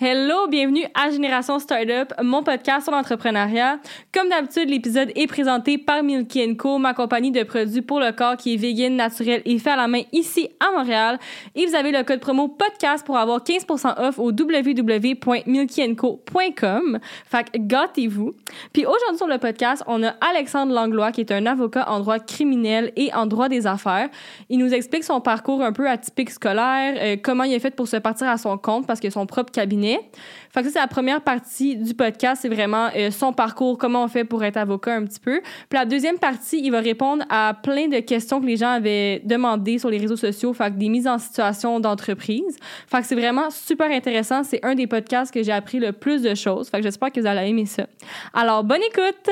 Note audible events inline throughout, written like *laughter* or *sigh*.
Hello, bienvenue à Génération Startup, mon podcast sur l'entrepreneuriat. Comme d'habitude, l'épisode est présenté par Milky Co, ma compagnie de produits pour le corps qui est vegan, naturel et fait à la main ici à Montréal. Et vous avez le code promo podcast pour avoir 15% off au www.milkyenco.com. Fait que gâtez-vous. Puis aujourd'hui sur le podcast, on a Alexandre Langlois qui est un avocat en droit criminel et en droit des affaires. Il nous explique son parcours un peu atypique scolaire, euh, comment il a fait pour se partir à son compte parce que son propre cabinet que ça, c'est la première partie du podcast. C'est vraiment euh, son parcours, comment on fait pour être avocat un petit peu. Puis la deuxième partie, il va répondre à plein de questions que les gens avaient demandées sur les réseaux sociaux. Fait des mises en situation d'entreprise. Fait c'est vraiment super intéressant. C'est un des podcasts que j'ai appris le plus de choses. Fait j'espère que vous allez aimer ça. Alors, bonne écoute!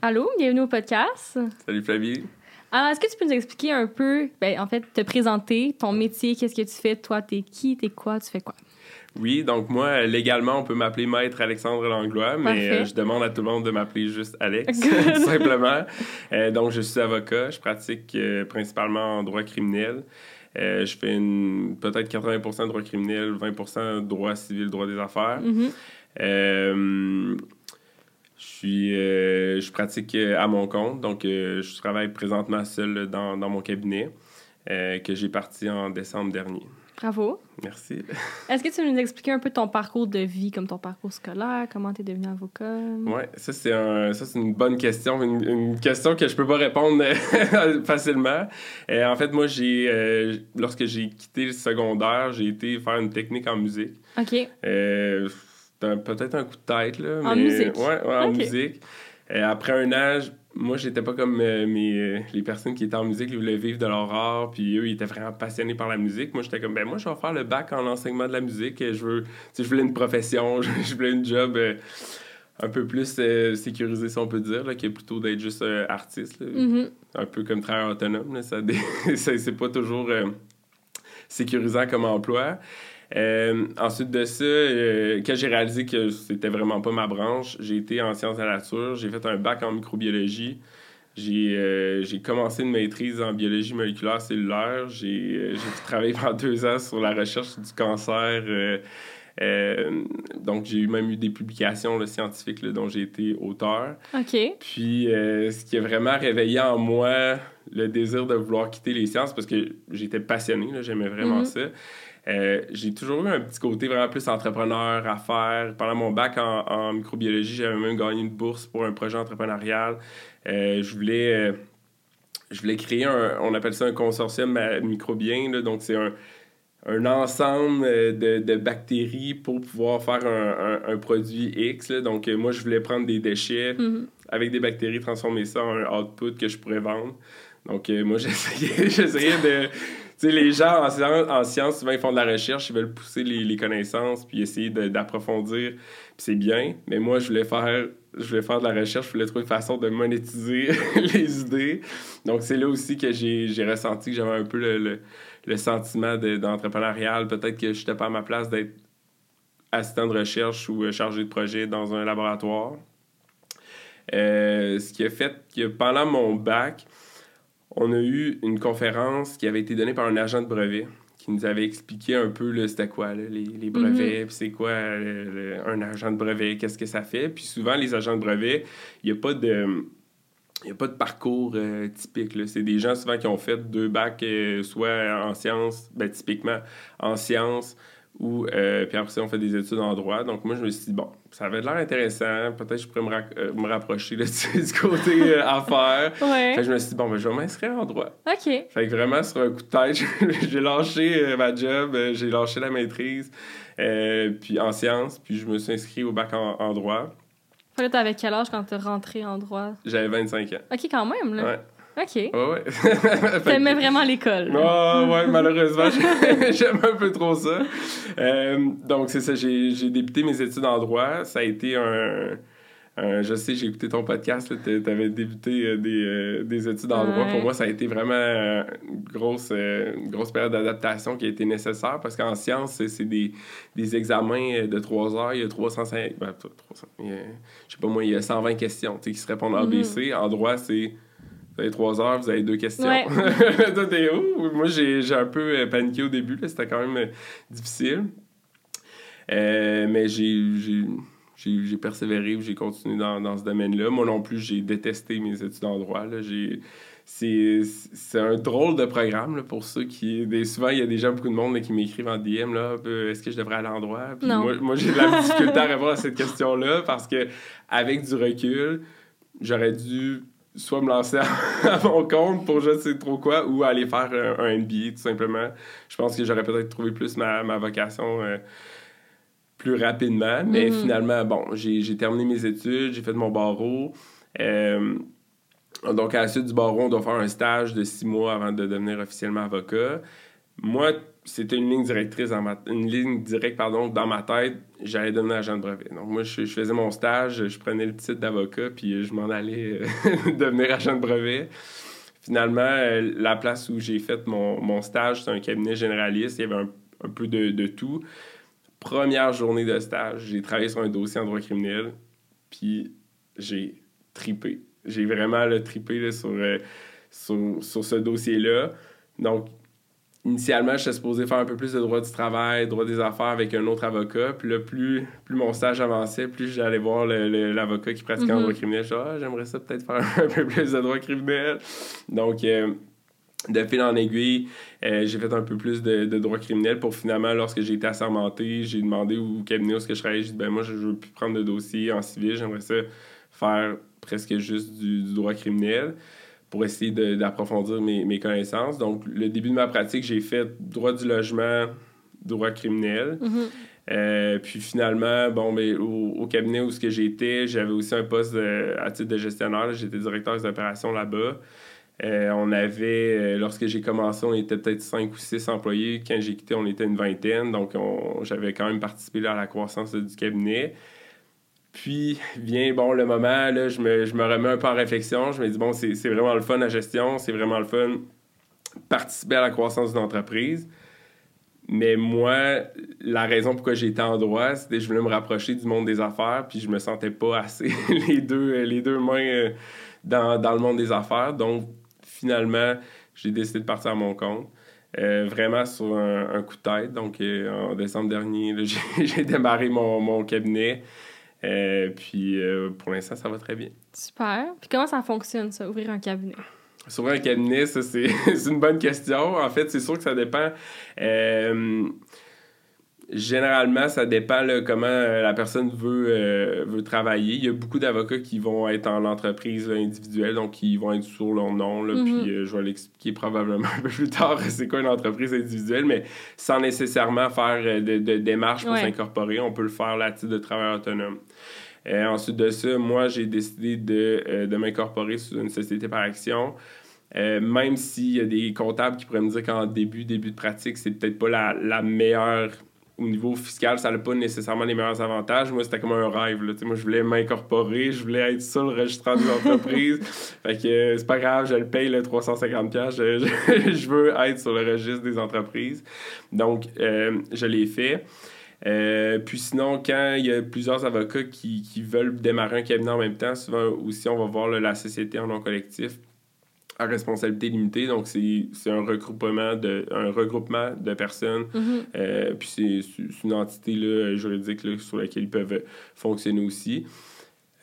Allô, bienvenue au podcast. Salut Flavie. Alors, est-ce que tu peux nous expliquer un peu, ben, en fait, te présenter, ton métier, qu'est-ce que tu fais, toi, t'es qui, t'es quoi, tu fais quoi? Oui, donc moi, légalement, on peut m'appeler Maître Alexandre Langlois, mais euh, je demande à tout le monde de m'appeler juste Alex, *laughs* tout *laughs* simplement. Euh, donc, je suis avocat, je pratique euh, principalement en droit criminel. je fais peut-être 80 de droit criminel, 20% droit civil, droit des affaires. Mm-hmm. Je, suis, euh, je pratique euh, à mon compte, donc euh, je travaille présentement seul dans, dans mon cabinet que j'ai parti en décembre dernier. Bravo. Merci. *laughs* Est-ce que tu veux nous expliquer un peu ton parcours de vie, comme ton parcours scolaire, comment tu es devenu avocat? Oui, ça c'est un, une bonne question, une, question que je peux pas répondre *laughs* facilement. en fait, moi, j'ai lorsque j'ai quitté le secondaire, j'ai été faire une technique en musique. OK peut-être un coup de tête. Là, en musique. Ouais, en musique. Et après un âge, moi, j'étais pas comme euh, mes, euh, les personnes qui étaient en musique, ils voulaient vivre de leur art, puis eux, ils étaient vraiment passionnés par la musique. Moi, j'étais comme, ben moi, je vais faire le bac en enseignement de la musique. Je veux, je voulais une profession, *laughs* je voulais une job euh, un peu plus sécurisé, si on peut dire, là, qui est plutôt d'être juste artiste. Mm-hmm. Un peu comme travailleur autonome. Là, ça, *laughs* c'est pas toujours sécurisant comme emploi. Euh, ensuite de ça, euh, quand j'ai réalisé que c'était vraiment pas ma branche, j'ai été en sciences de la nature, j'ai fait un bac en microbiologie. J'ai euh, commencé une maîtrise en biologie moléculaire cellulaire. J'ai *laughs* travaillé pendant deux ans sur la recherche du cancer. donc, j'ai même eu des publications scientifiques dont j'ai été auteur. OK. Puis, ce qui a vraiment réveillé en moi le désir de vouloir quitter les sciences, parce que j'étais passionné, j'aimais vraiment mm-hmm. ça. Euh, j'ai toujours eu un petit côté vraiment plus entrepreneur à faire. Pendant mon bac en, microbiologie, j'avais même gagné une bourse pour un projet entrepreneurial. Euh, je voulais... Euh, je voulais créer un, on appelle ça un consortium microbien, donc c'est un, un, ensemble de, bactéries pour pouvoir faire un, produit X. Donc moi, je voulais prendre des déchets mm-hmm. avec des bactéries, transformer ça en un output que je pourrais vendre. Donc moi, *laughs* j'essayais de sais, les gens en sciences, souvent, ils font de la recherche, ils veulent pousser les, connaissances, puis essayer d'approfondir, puis c'est bien. Mais moi, je voulais faire je voulais faire de la recherche, je voulais trouver une façon de monétiser *laughs* les idées. Donc, c'est là aussi que j'ai ressenti que j'avais un peu le, sentiment d'entrepreneurial. Peut-être que je n'étais pas à ma place d'être assistant de recherche ou chargé de projet dans un laboratoire. Euh, ce qui a fait que pendant mon bac, on a eu une conférence qui avait été donnée par un agent de brevet qui nous avait expliqué un peu c'était quoi les, brevets, mhm. c'est quoi un agent de brevet, qu'est-ce que ça fait. Puis souvent, les agents de brevet, il n'y a pas de... Il a pas de parcours euh, typique. C'est des gens souvent qui ont fait deux bacs, euh, soit en sciences, ben, typiquement en sciences, ou euh, puis après ça, on fait des études en droit. Donc moi, je me suis dit, bon, ça avait l'air intéressant. Peut-être que je pourrais me, euh, me rapprocher *laughs* du côté euh, affaires. ouais. Fait que je me suis dit, bon, ben, je vais m'inscrire en droit. OK. Fait que vraiment, sur un coup de tête, *laughs* j'ai lâché ma job, j'ai lâché la maîtrise, puis en sciences, puis je me suis inscrit au bac en, en droit. Fait que t'avais quel âge quand t'es rentré en droit? J'avais 25 ans. OK, quand même, là. Ouais. OK. Ouais, ouais. *laughs* T'aimais vraiment l'école. Ah, ouais, malheureusement, *laughs* j'aime un peu trop ça. Euh, donc, c'est ça, j'ai débuté mes études en droit. Ça a été un. je sais, j'ai écouté ton podcast, tu avais débuté euh, des, euh, des, études en droit. Pour moi, ça a été vraiment une grosse, grosse période d'adaptation qui a été nécessaire parce qu'en sciences, c'est des, des, examens de trois heures. Il y a 305. Ben, 300, je sais pas moi, il y a 120 questions qui se répondent ABC. Mm-hmm. En droit, c'est Vous avez trois heures, vous avez deux questions. Ouais. *laughs* Moi, j'ai j'ai un peu euh, paniqué au début. là. C'était quand même euh, difficile. Euh, mais j'ai j'ai- j'ai j'ai persévéré, j'ai continué dans, dans ce domaine-là. Moi non plus, j'ai détesté mes études en droit. C'est c'est un drôle de programme là, pour ceux qui. Des, souvent, il y a déjà beaucoup de monde là, qui m'écrivent en DM là, est-ce que je devrais aller en droit? Puis Non. Moi, moi j'ai de la difficulté à répondre à cette question-là parce que avec du recul, j'aurais dû soit me lancer à, *laughs* à mon compte pour je ne sais trop quoi ou aller faire un, un MBA tout simplement. Je pense que j'aurais peut-être trouvé plus ma, ma vocation euh, plus rapidement. Mais Mhm. finalement, bon, j'ai j'ai terminé mes études, j'ai fait mon barreau. Euh, donc, à la suite du barreau, on doit faire un stage de six mois avant de devenir officiellement avocat. Moi, c'était une ligne directrice, dans ma, une ligne directe pardon, dans ma tête, j'allais devenir agent de brevet. Donc, moi, je, faisais mon stage, je prenais le titre d'avocat, puis je m'en allais euh, *laughs* devenir agent de brevet. Finalement, euh, la place où j'ai fait mon, mon stage, c'est un cabinet généraliste. Il y avait un, un peu de, de tout. Première journée de stage, j'ai travaillé sur un dossier en droit criminel, puis j'ai tripé. J'ai vraiment le tripé là, sur, euh, sur, sur ce dossier-là. Donc, initialement, j'étais supposé faire un peu plus de droit du travail, droit des affaires avec un autre avocat. Puis là, plus, plus mon stage avançait, plus j'allais voir l'avocat qui pratiquait en Mhm. droit criminel. Je ah, j'aimerais ça peut-être faire *laughs* un peu plus de droit criminel. Donc, euh, de fil en aiguille, euh, j'ai fait un peu plus de, de droit criminel pour finalement, lorsque j'ai été assermenté, j'ai demandé au cabinet où ce que je travaillais, j'ai dit, ben moi, je ne veux plus prendre de dossier en civil, j'aimerais ça faire presque juste du, du droit criminel pour essayer d'approfondir mes, mes connaissances. Donc, le début de ma pratique, j'ai fait droit du logement, droit criminel. Mhm. Euh, puis finalement, bon, ben, au, au cabinet où que j'étais, j'avais aussi un poste de- à titre de gestionnaire. J'étais directeur des opérations là-bas. Euh, on avait, euh, lorsque j'ai commencé, on était peut-être cinq ou six employés. Quand j'ai quitté, on était une vingtaine. Donc, on- j'avais quand même participé là, à la croissance du cabinet. Puis vient, bon, le moment, là, je me, je me remets un peu en réflexion. Je me dis, bon, c'est vraiment le fun, la gestion. C'est vraiment le fun, participer à la croissance d'une entreprise. Mais moi, la raison pourquoi j'étais en droit, c'était que je voulais me rapprocher du monde des affaires, puis je me sentais pas assez *laughs* les deux, les deux mains euh, dans, dans le monde des affaires. Donc, finalement, j'ai décidé de partir à mon compte. Euh, vraiment sur un, coup de tête. Donc, euh, en décembre dernier, *laughs* j'ai démarré mon, mon cabinet. Euh, puis, euh, pour l'instant, ça va très bien. Super. Puis comment ça fonctionne, ça, ouvrir un cabinet? Sur un cabinet, ça, c'est *laughs* c'est une bonne question. En fait, c'est sûr que ça dépend. Euh, généralement, ça dépend là, comment euh, la personne veut, euh, veut travailler. Il y a beaucoup d'avocats qui vont être en entreprise là, individuelle, donc qui vont être sur leur nom. Là, Mhm. Puis euh, je vais l'expliquer probablement *laughs* un peu plus tard c'est quoi une entreprise individuelle, mais sans nécessairement faire de, de démarches pour Ouais. s'incorporer. On peut le faire là, à titre de travailleur autonome. Euh, ensuite de ça, moi, j'ai décidé de, de m'incorporer sur une société par action. Euh, même s'il y a des comptables qui pourraient me dire qu'en début, début de pratique, c'est peut-être pas la, la meilleure au niveau fiscal, ça n'a pas nécessairement les meilleurs avantages. Moi, c'était comme un rêve. Là. Moi, je voulais m'incorporer, je voulais être sur le registraire des entreprises. *laughs* fait que euh, c'est pas grave, je le paye le 350$. piastres, Je, je, *laughs* je veux être sur le registre des entreprises. Donc, euh, je l'ai fait. Euh, puis sinon, quand il y a plusieurs avocats qui, qui veulent démarrer un cabinet en même temps, souvent aussi, on va voir là, la société en nom collectif à responsabilité limitée. Donc, c'est un regroupement de, un regroupement de personnes. Mhm. Euh, puis c'est c'est une entité là, juridique là, sur laquelle ils peuvent fonctionner aussi.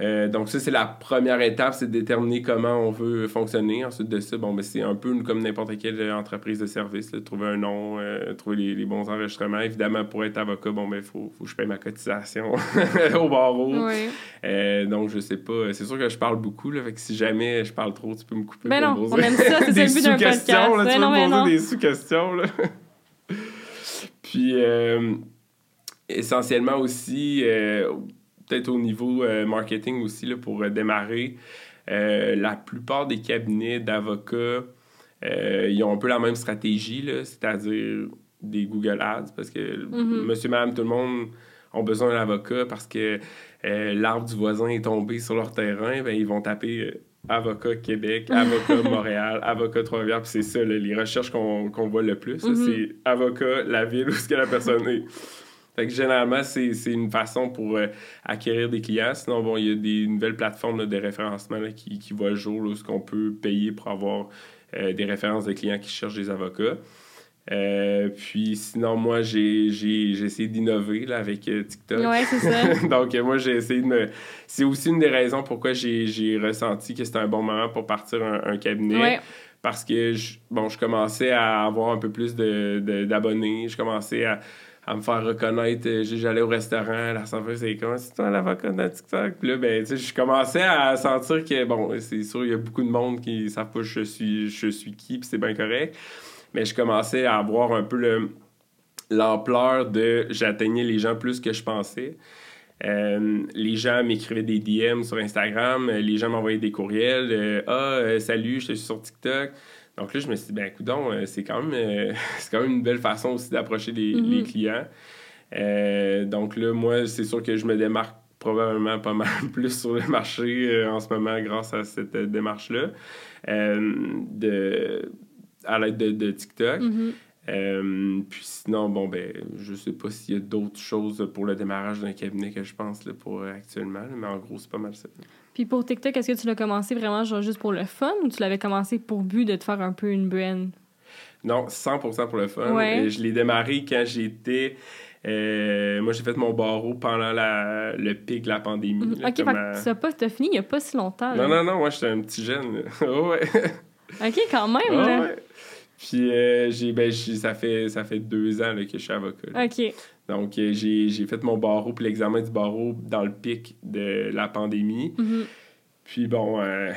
Euh, donc ça, c'est la première étape, c'est de déterminer comment on veut fonctionner. Ensuite de ça, bon, ben, c'est un peu comme n'importe quelle entreprise de service, là, trouver un nom, euh, trouver les, les bons enregistrements. Évidemment, pour être avocat, bon, ben, faut, faut que je paye ma cotisation *laughs* au barreau. Oui. Euh, donc, je sais pas. C'est sûr que je parle beaucoup, là, fait que si jamais je parle trop, tu peux me couper. Ben pour non, on aime ça, c'est *laughs* le but d'un podcast. là, Ben tu non, peux ben me non. poser des sous-questions. *laughs* Puis, essentiellement aussi, peut-être au niveau euh, marketing aussi, là, pour euh, démarrer, euh, la plupart des cabinets d'avocats, ils ont un peu la même stratégie, là, c'est-à-dire des Google Ads, parce que Mhm. monsieur, madame, tout le monde ont besoin d'un avocat parce que l'arbre du voisin est tombé sur leur terrain, ben, ils vont taper avocat Québec, *laughs* avocat Montréal, avocat Trois-Rivières, puis c'est ça, les recherches qu'on voit le plus, Mhm. c'est avocat, la ville où est-ce que la personne est. Fait que généralement, c'est une façon pour euh, acquérir des clients. Sinon, bon, il y a des nouvelles plateformes de référencement qui, qui voient le jour, où ce qu'on peut payer pour avoir euh, des références de clients qui cherchent des avocats. Euh, puis sinon, moi, j'ai essayé d'innover avec TikTok. Ouais, c'est ça. *laughs* Donc, moi, j'ai essayé de me. C'est aussi une des raisons pourquoi j'ai ressenti que c'était un bon moment pour partir un, cabinet. Ouais. Parce que, je, bon, je commençais à avoir un peu plus d'abonnés. De, je commençais à à me faire reconnaître. Euh, j'allais au restaurant, la serveuse, c'est comment c'est toi l'avocat de TikTok? Puis là, ben, tu sais, je commençais à sentir que, bon, c'est sûr, il y a beaucoup de monde qui savent pas je suis, je suis qui, puis c'est bien correct. Mais je commençais à avoir un peu le, l'ampleur de j'atteignais les gens plus que je pensais. Euh, les gens m'écrivaient des DM sur Instagram, les gens m'envoyaient des courriels. ah, euh, salut, je suis sur TikTok. Donc là, je me suis dit, ben, écoute, euh, c'est quand, même, euh, *laughs* quand même une belle façon aussi d'approcher les, mm-hmm. clients. Euh, donc là, moi, c'est sûr que je me démarque probablement pas mal *laughs* plus sur le marché en ce moment grâce à cette démarche-là de, à l'aide de, TikTok. Mm-hmm. puis sinon, bon, ben, je sais pas s'il y a d'autres choses pour le démarrage d'un cabinet que je pense là, pour actuellement, mais en gros, c'est pas mal ça. Puis pour TikTok, est-ce que tu l'as commencé vraiment genre juste pour le fun ou tu l'avais commencé pour but de te faire un peu une brand? Non, 100% pour le fun. Je l'ai démarré quand j'étais... Euh, moi, j'ai fait mon barreau pendant la, le pic de la pandémie. Mhm. OK, ça pas, t'as fini il n'y a pas si longtemps. Non, non, non, moi, j'étais un petit jeune. *laughs* ouais. OK, quand même. ouais. Puis, euh, j'ai, ben, ça, fait, ça fait deux ans que je suis avocat. OK. Donc, euh, j'ai fait mon barreau, puis l'examen du barreau dans le pic de la pandémie. Mm-hmm. Puis, bon, euh,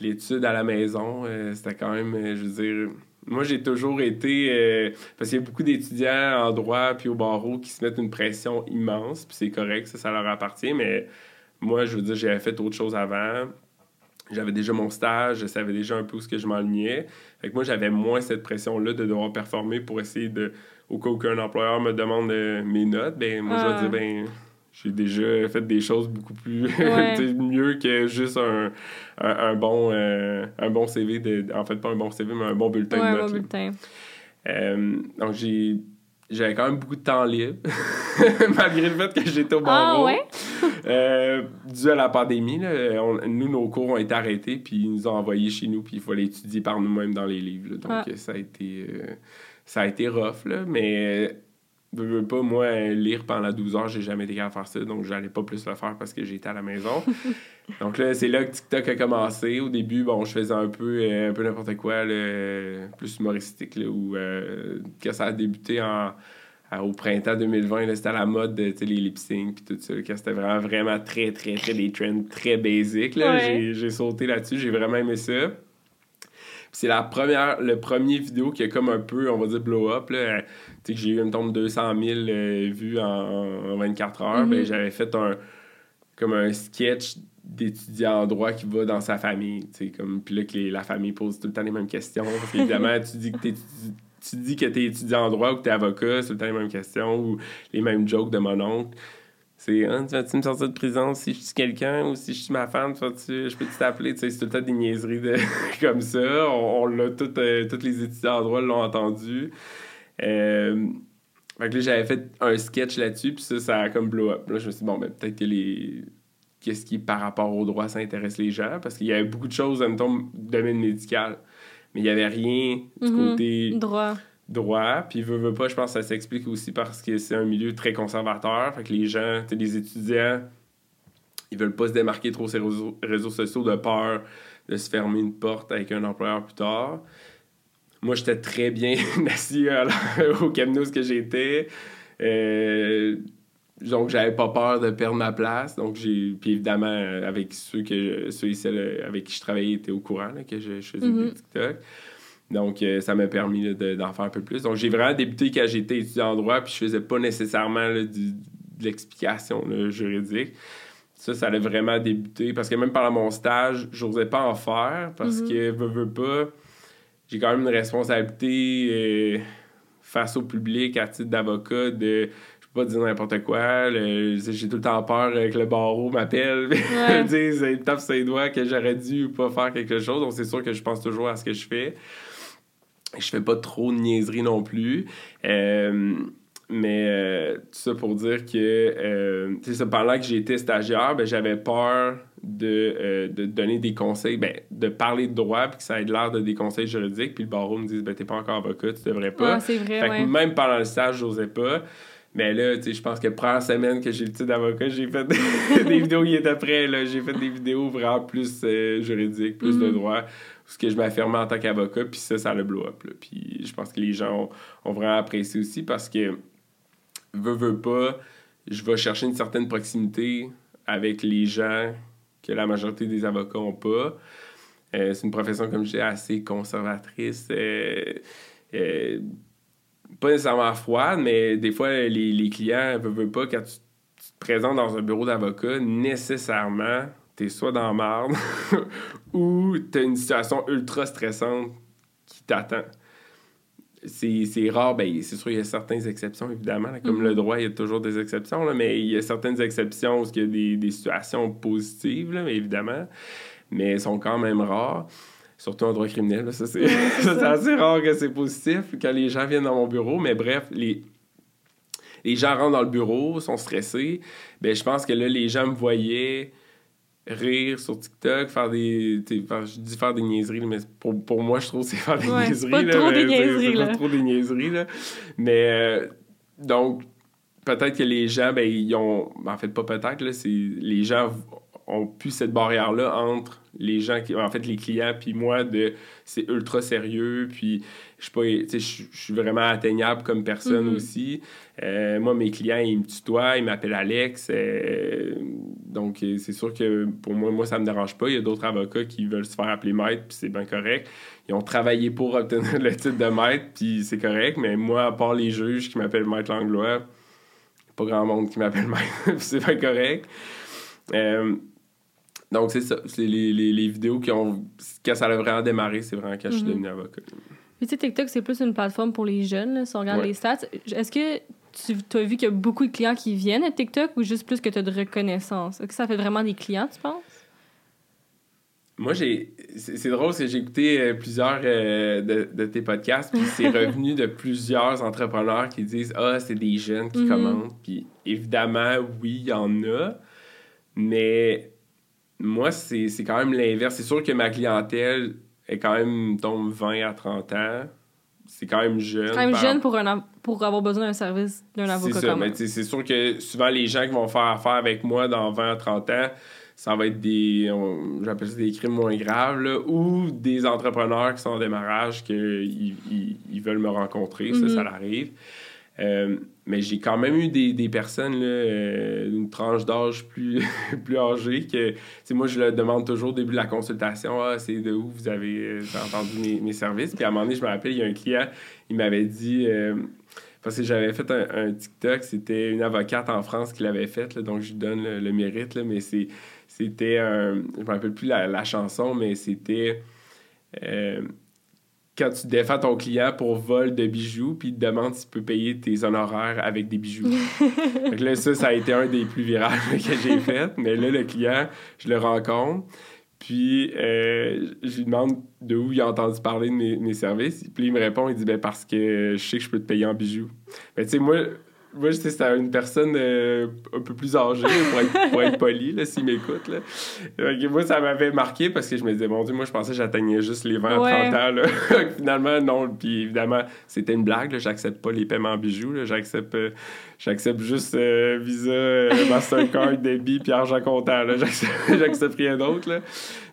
l'étude à la maison, euh, c'était quand même, je veux dire, moi, j'ai toujours été. parce qu'il y a beaucoup d'étudiants en droit puis au barreau qui se mettent une pression immense, puis c'est correct, ça, ça leur appartient, mais moi, je veux dire, j'avais fait autre chose avant. J'avais déjà mon stage, je savais déjà un peu où ce que je m'enlignais. Fait que moi, j'avais moins cette pression-là de devoir performer pour essayer de au cas où un employeur me demande euh, mes notes, ben moi, je vais dire, ben j'ai déjà fait des choses beaucoup plus *laughs* mieux que juste un, un, bon, euh, un bon CV. De, en fait, pas un bon CV, mais un bon bulletin de notes. Bon bulletin. Euh, donc, j'ai j'avais quand même beaucoup de temps libre, *laughs* malgré le fait que j'étais au barreau. Ah ouais? Dû à la pandémie, nous, nos cours ont été arrêtés, puis ils nous ont envoyés chez nous, puis il fallait étudier par nous-mêmes dans les livres. donc, ah. ça a été ça a été rough, là, mais je veux pas, moi, lire pendant 12 heures, j'ai jamais été capable de faire ça, donc j'allais pas plus le faire parce que j'étais à la maison. *laughs* donc là, c'est là que TikTok a commencé. Au début, bon, je faisais un peu, euh, un peu n'importe quoi, plus humoristique, là, où euh, quand ça a débuté en, au printemps 2020, c'était à la mode, de les lip sync puis tout ça, c'était vraiment, vraiment très, très, très des trends très basiques. J'ai sauté là-dessus, j'ai vraiment aimé ça c'est la première, le premier vidéo qui est comme un peu, on va dire, blow up. Là. que j'ai eu, une tombe 200 000 vues en, 24 heures. Ben, mm-hmm. j'avais fait un, comme un sketch d'étudiant en droit qui va dans sa famille. Comme, puis là, que la famille pose tout le temps les mêmes questions. Parce qu'évidemment, *laughs* tu dis que tu tu dis que tu es étudiant en droit ou que tu es avocat, c'est le temps les mêmes questions ou les mêmes jokes de mon oncle. C'est, hein, tu vas-tu me sortir de prison si je suis quelqu'un ou si je suis ma femme, tu je peux t'appeler? C'est tout le temps des niaiseries *laughs* comme ça. On, l'a euh, tous les étudiants en droit l'ont entendu. Euh, fait que là, j'avais fait un sketch là-dessus, puis ça, ça a comme blow up. Là, je me suis dit, bon, ben, peut-être que les. Qu'est-ce qui, par rapport au droit, ça intéresse les gens? Parce qu'il y avait beaucoup de choses, dans le domaine médical. Mais il n'y avait rien du mm-hmm. côté. Droit droit. Puis, veut, veut pas, je pense que ça s'explique aussi parce que c'est un milieu très conservateur. Fait que les gens, les étudiants, ils veulent pas se démarquer trop sur les réseaux, sociaux de peur de se fermer une porte avec un employeur plus tard. Moi, j'étais très bien *laughs* assis au cabinet où j'étais. Euh, donc, j'avais pas peur de perdre ma place. Donc, j'ai. Puis évidemment, avec ceux, que, ceux et celles avec qui je travaillais étaient au courant que je, faisais du mm-hmm. TikTok. Donc, euh, ça m'a permis d'en faire un peu plus. Donc, j'ai vraiment débuté quand j'étais étudiant en droit, puis je faisais pas nécessairement de l'explication juridique. Ça, ça allait vraiment débuter parce que même pendant mon stage, j'osais pas en faire parce mm-hmm. que, veux, veux pas, j'ai quand même une responsabilité euh, face au public à titre d'avocat de pas dire n'importe quoi. J'ai tout le temps peur que le barreau m'appelle, me dise, il tape ses doigts que j'aurais dû ou pas faire quelque chose. Donc, c'est sûr que je pense toujours à ce que je fais je fais pas trop de niaiseries non plus. Euh, mais euh, tout ça pour dire que, euh, ça, pendant que j'étais stagiaire, ben, j'avais peur de, euh, de, donner des conseils, ben, de parler de droit, puis que ça ait l'air de des conseils juridiques, puis le barreau me dise, ben, t'es pas encore avocat, tu devrais pas. Ouais, c'est vrai, fait ouais. que même pendant le stage, j'osais pas. Mais là, tu sais, je pense que première semaine que j'ai le titre d'avocat, j'ai fait *laughs* des vidéos qui étaient prêts, là. J'ai fait des vidéos vraiment plus euh, juridiques, plus de Mhm. droit, où ce que je m'affirmais en tant qu'avocat, puis ça, ça le blow up, là. Puis je pense que les gens ont, ont vraiment apprécié aussi parce que, veux, veux pas, je vais chercher une certaine proximité avec les gens que la majorité des avocats ont pas. Euh, c'est une profession, comme je dis, assez conservatrice. euh, pas nécessairement froide, mais des fois, les, les clients ne veulent pas, quand tu, tu te présentes dans un bureau d'avocat, nécessairement, tu es soit dans marde *laughs* ou tu as une situation ultra stressante qui t'attend. C'est rare, ben, c'est sûr, il y a certaines exceptions, évidemment. là, comme Mhm. le droit, il y a toujours des exceptions, là, mais il y a certaines exceptions où il y a des, des situations positives, là, évidemment, mais elles sont quand même rares. Surtout en droit criminel, là, ça c'est Ouais, *laughs* assez rare que c'est positif quand les gens viennent dans mon bureau, mais bref, les, les gens rentrent dans le bureau, sont stressés. Ben, je pense que là, les gens me voyaient rire sur TikTok, faire des. faire- je dis faire des niaiseries, mais pour, pour moi, je trouve que c'est faire des Ouais, c'est niaiseries. pas là, trop mais des niaiseries, pas là. trop des niaiseries, là. Mais euh, donc, peut-être que les gens, ben, ils ont. En fait, pas peut-être, là, c'est. Les gens ont pu cette barrière-là entre les gens qui. En fait, les clients, puis moi, de. C'est ultra sérieux, puis je suis je vraiment atteignable comme personne Mhm. aussi. Euh, moi, mes clients, ils me tutoient, ils m'appellent Alex. euh, donc, euh, c'est sûr que pour moi, moi, ça me dérange pas. Il y a d'autres avocats qui veulent se faire appeler maître, puis c'est bien correct. Ils ont travaillé pour obtenir *laughs* le titre de maître, puis c'est correct. Mais moi, à part les juges qui m'appellent maître Langlois, pas grand monde qui m'appelle maître, *laughs* c'est bien correct. Euh, donc, c'est ça. C'est les, les, les vidéos qui ont. Quand ça a vraiment démarré, c'est vraiment quand je suis Mhm. devenu avocat. Puis tu sais, TikTok, c'est plus une plateforme pour les jeunes, là, si on regarde Ouais. les stats. Est-ce que tu as vu qu'il y a beaucoup de clients qui viennent à TikTok ou juste plus que tu as de reconnaissance? Est-ce que ça fait vraiment des clients, tu penses? Moi, j'ai. C'est c'est drôle que j'ai écouté euh, plusieurs euh, de, de tes podcasts, puis c'est *laughs* revenu de plusieurs entrepreneurs qui disent Ah, c'est des jeunes qui Mhm. commentent. Puis évidemment, oui, il y en a, mais moi, c'est c'est quand même l'inverse. C'est sûr que ma clientèle est quand même, tombe 20 à 30 ans. C'est quand même jeune. Quand même par jeune pour, un, pour avoir besoin d'un service d'un c'est avocat ça, mais sais, c'est sûr que souvent les gens qui vont faire affaire avec moi dans 20 à 30 ans, ça va être des, on- j'appelle ça des crimes moins graves, là, ou des entrepreneurs qui sont en démarrage, qu'ils ils, ils veulent me rencontrer, ça, ça l'arrive. Euh, mais j'ai quand même eu des, des personnes là, euh, d'une tranche d'âge plus, *laughs* plus âgée que, moi, je le demande toujours au début de la consultation, ah, c'est de où vous avez euh, entendu mes, mes services. Puis à un moment donné, je me rappelle, il y a un client, il m'avait dit, euh, parce que j'avais fait un, TikTok, c'était une avocate en France qui l'avait fait, donc je lui donne le, mérite, là, mais c'est, c'était un. Je me rappelle plus la, la chanson, mais c'était. Quand tu défends ton client pour vol de bijoux, puis il te demande s'il peut payer tes honoraires avec des bijoux. *laughs* Que là, ça, ça a été un des plus virages *laughs* que j'ai fait. Mais là, le client, je le rencontre. Puis, euh, je lui demande de où il a entendu parler de mes, mes services. Puis, il me répond, il dit, ben, parce que je sais que je peux te payer en bijoux. Ben, tu sais, moi, moi, je sais, c'était une personne euh, un peu plus âgée, pour être, pour être poli, s'il m'écoute, moi, ça m'avait marqué parce que je me disais, mon Dieu, moi, je pensais que j'atteignais juste les 20 Ouais. à 30 ans, là. *laughs* Finalement, non. Puis, évidemment, c'était une blague. J'accepte pas les paiements en bijoux. J'accepte... euh, J'accepte juste euh, Visa, Mastercard, *laughs* débit puis argent comptant. *laughs* J'accepte rien d'autre.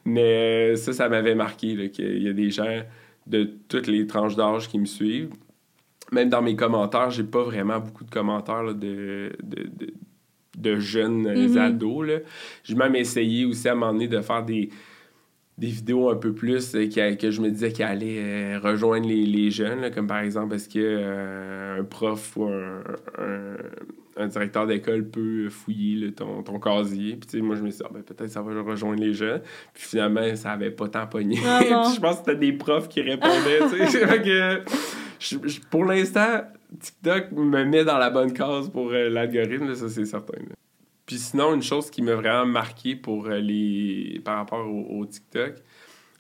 Mais ça, ça m'avait marqué qu'il y a des gens de toutes les tranches d'âge qui me suivent. Même dans mes commentaires, j'ai pas vraiment beaucoup de commentaires là, de, de, de, de jeunes euh, Mhm. ados. J'ai même essayé aussi à un moment donné de faire des, des vidéos un peu plus euh, qui- que je me disais qui allaient euh, rejoindre les, les jeunes, là, comme par exemple, est-ce que euh, un prof ou un, un- un directeur d'école peut fouiller là, ton, ton casier? Puis tu sais, moi, je me suis dit, Ah, ben, peut-être ça va rejoindre les jeunes. Puis finalement, ça avait pas tant pogné. Ah, *laughs* je pense que c'était des profs qui répondaient. *laughs* que, je- je- pour l'instant, TikTok me met dans la bonne case pour euh, l'algorithme, ça c'est certain. là. Puis sinon, une chose qui m'a vraiment marqué pour euh, les par rapport au, au TikTok,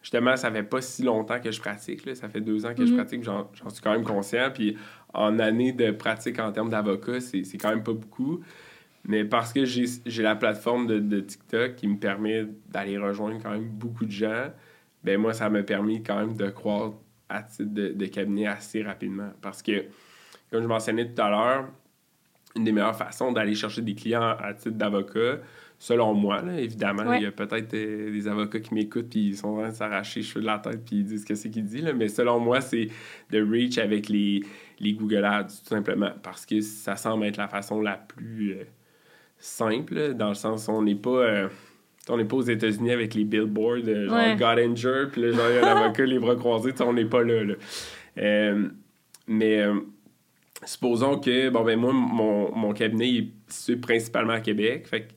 justement, ça fait pas si longtemps que je pratique. Là. Ça fait deux ans que je Mhm. pratique, j'en suis quand même conscient. Puis en année de pratique en termes d'avocat, c'est quand même pas beaucoup. Mais parce que j'ai j'ai la plateforme de, de TikTok qui me permet d'aller rejoindre quand même beaucoup de gens, ben moi, ça m'a permis quand même de croire à titre de, de cabinet assez rapidement. Parce que, comme je mentionnais tout à l'heure, une des meilleures façons d'aller chercher des clients à titre d'avocat, selon moi, là, évidemment, Ouais. il y a peut-être euh, des avocats qui m'écoutent puis ils sont en train de s'arracher les cheveux de la tête puis ils disent ce que c'est qu'ils disent, là, mais selon moi, c'est de reach avec les, les Google Ads, tout simplement, parce que ça semble être la façon la plus euh, simple, dans le sens où on n'est pas... euh, on n'est pas aux États-Unis avec les billboards, euh, genre Ouais. Puis là, genre, il y a un avocat, les *laughs* bras croisés, on n'est pas là. là. Euh, mais euh, supposons que, bon, ben moi, mon, mon cabinet il est situé principalement à Québec. Fait que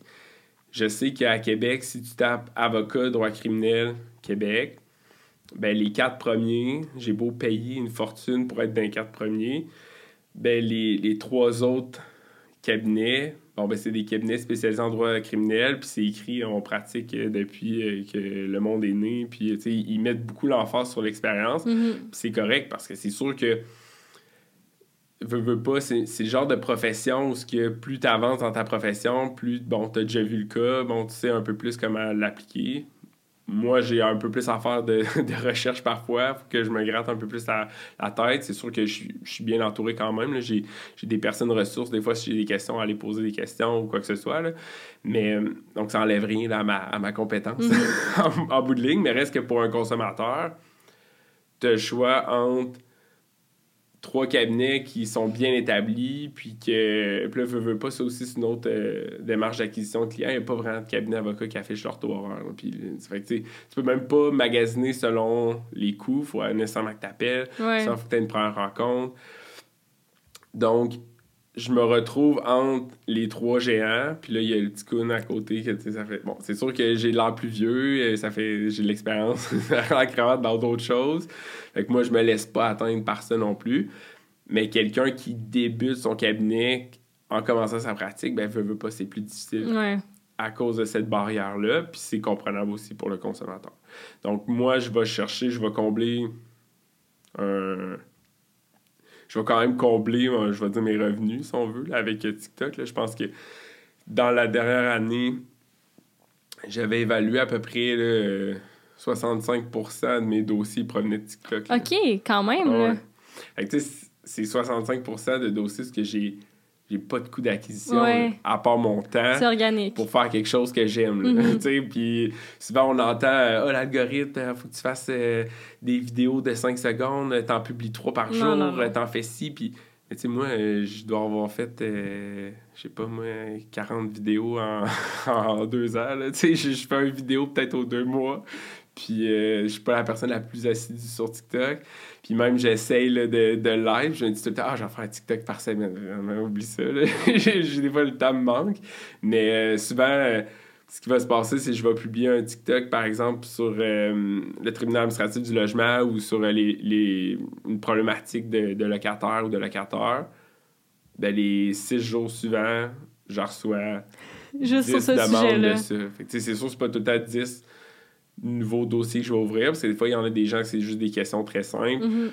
je sais qu'à Québec, si tu tapes avocat, droit criminel, Québec, ben les quatre premiers, j'ai beau payer une fortune pour être dans les quatre premiers, ben les, les trois autres cabinets, bon, ben c'est des cabinets spécialisés en droit criminel, puis c'est écrit, on pratique depuis euh, que le monde est né, puis ils mettent beaucoup l'emphase sur l'expérience. Mhm. Puis c'est correct parce que c'est sûr que veux, veux pas, c'est c'est le genre de profession où ce que plus tu avances dans ta profession, plus bon, tu as déjà vu le cas, bon, tu sais un peu plus comment l'appliquer. Moi, j'ai un peu plus à faire de, *laughs* de recherche parfois, faut que je me gratte un peu plus la, la tête. C'est sûr que je, suis- je suis bien entouré quand même. là. J'ai j'ai des personnes ressources, des fois, si j'ai des questions, à aller poser des questions ou quoi que ce soit. là. Mais donc, ça enlève rien là, à, ma, à ma compétence *laughs* en, en bout de ligne. Mais reste que pour un consommateur, tu as le choix entre trois cabinets qui sont bien établis, puis que, puis là, veux, veux pas, ça aussi, c'est une autre euh, démarche d'acquisition de clients. Il n'y a pas vraiment de cabinet avocat qui affiche leur taux horaire. là. Puis, euh, ça fait que, tu peux même pas magasiner selon les coûts. Il faut nécessairement que tu appelles. Ouais. Ça, faut que tu aies une première rencontre. Donc, je me retrouve entre les trois géants, puis là, il y a le petit coon à côté. Que, tu sais, ça fait... Bon, c'est sûr que j'ai l'air plus vieux, et ça fait... j'ai de l'expérience *laughs* en cravate dans d'autres choses. Fait que moi, je me laisse pas atteindre par ça non plus. Mais quelqu'un qui débute son cabinet en commençant sa pratique, ben, veut, veut pas, c'est plus difficile Ouais. à cause de cette barrière-là, puis c'est comprenable aussi pour le consommateur. Donc, moi, je vais chercher, je vais combler un... Je vais quand même combler, euh, je vais dire, mes revenus, si on veut, là, avec euh, TikTok. là. Je pense que dans la dernière année, j'avais évalué à peu près là, euh, 65% de mes dossiers provenaient de TikTok. là. OK, quand même, Ah là. ouais. C'est 65% de dossiers que j'ai j'ai pas de coût d'acquisition, Ouais. à part mon temps organique. pour faire quelque chose que j'aime. Mhm. *laughs* Sais, Puis souvent, on entend euh, Ah, l'algorithme, il faut que tu fasses euh, des vidéos de 5 secondes, euh, t'en publies 3 par Non, jour, euh, t'en fais ci. Puis, mais tu sais, moi, euh, je dois avoir fait, euh, je sais pas, moi, 40 vidéos en, *laughs* en deux ans. Tu sais, je, je fais une vidéo peut-être aux deux mois. Puis, euh, je suis pas la personne la plus assidue sur TikTok. Puis même, j'essaye là, de, de live. Je me dis tout le temps, ah, je vais faire un TikTok par semaine. Vraiment, oublie ça. *laughs* J'ai des fois, le temps me manque. Mais euh, souvent, euh, ce qui va se passer, c'est que je vais publier un TikTok, par exemple, sur euh, le tribunal administratif du logement ou sur les, les- une problématique de, de locataire ou de locataire. Ben, les six jours suivants, je reçois Juste sur 10 ce demandes sujet-là. de ça. C'est sûr, c'est pas tout le temps 10 nouveaux dossiers que je vais ouvrir, parce que des fois, il y en a des gens que c'est juste des questions très simples, Mhm.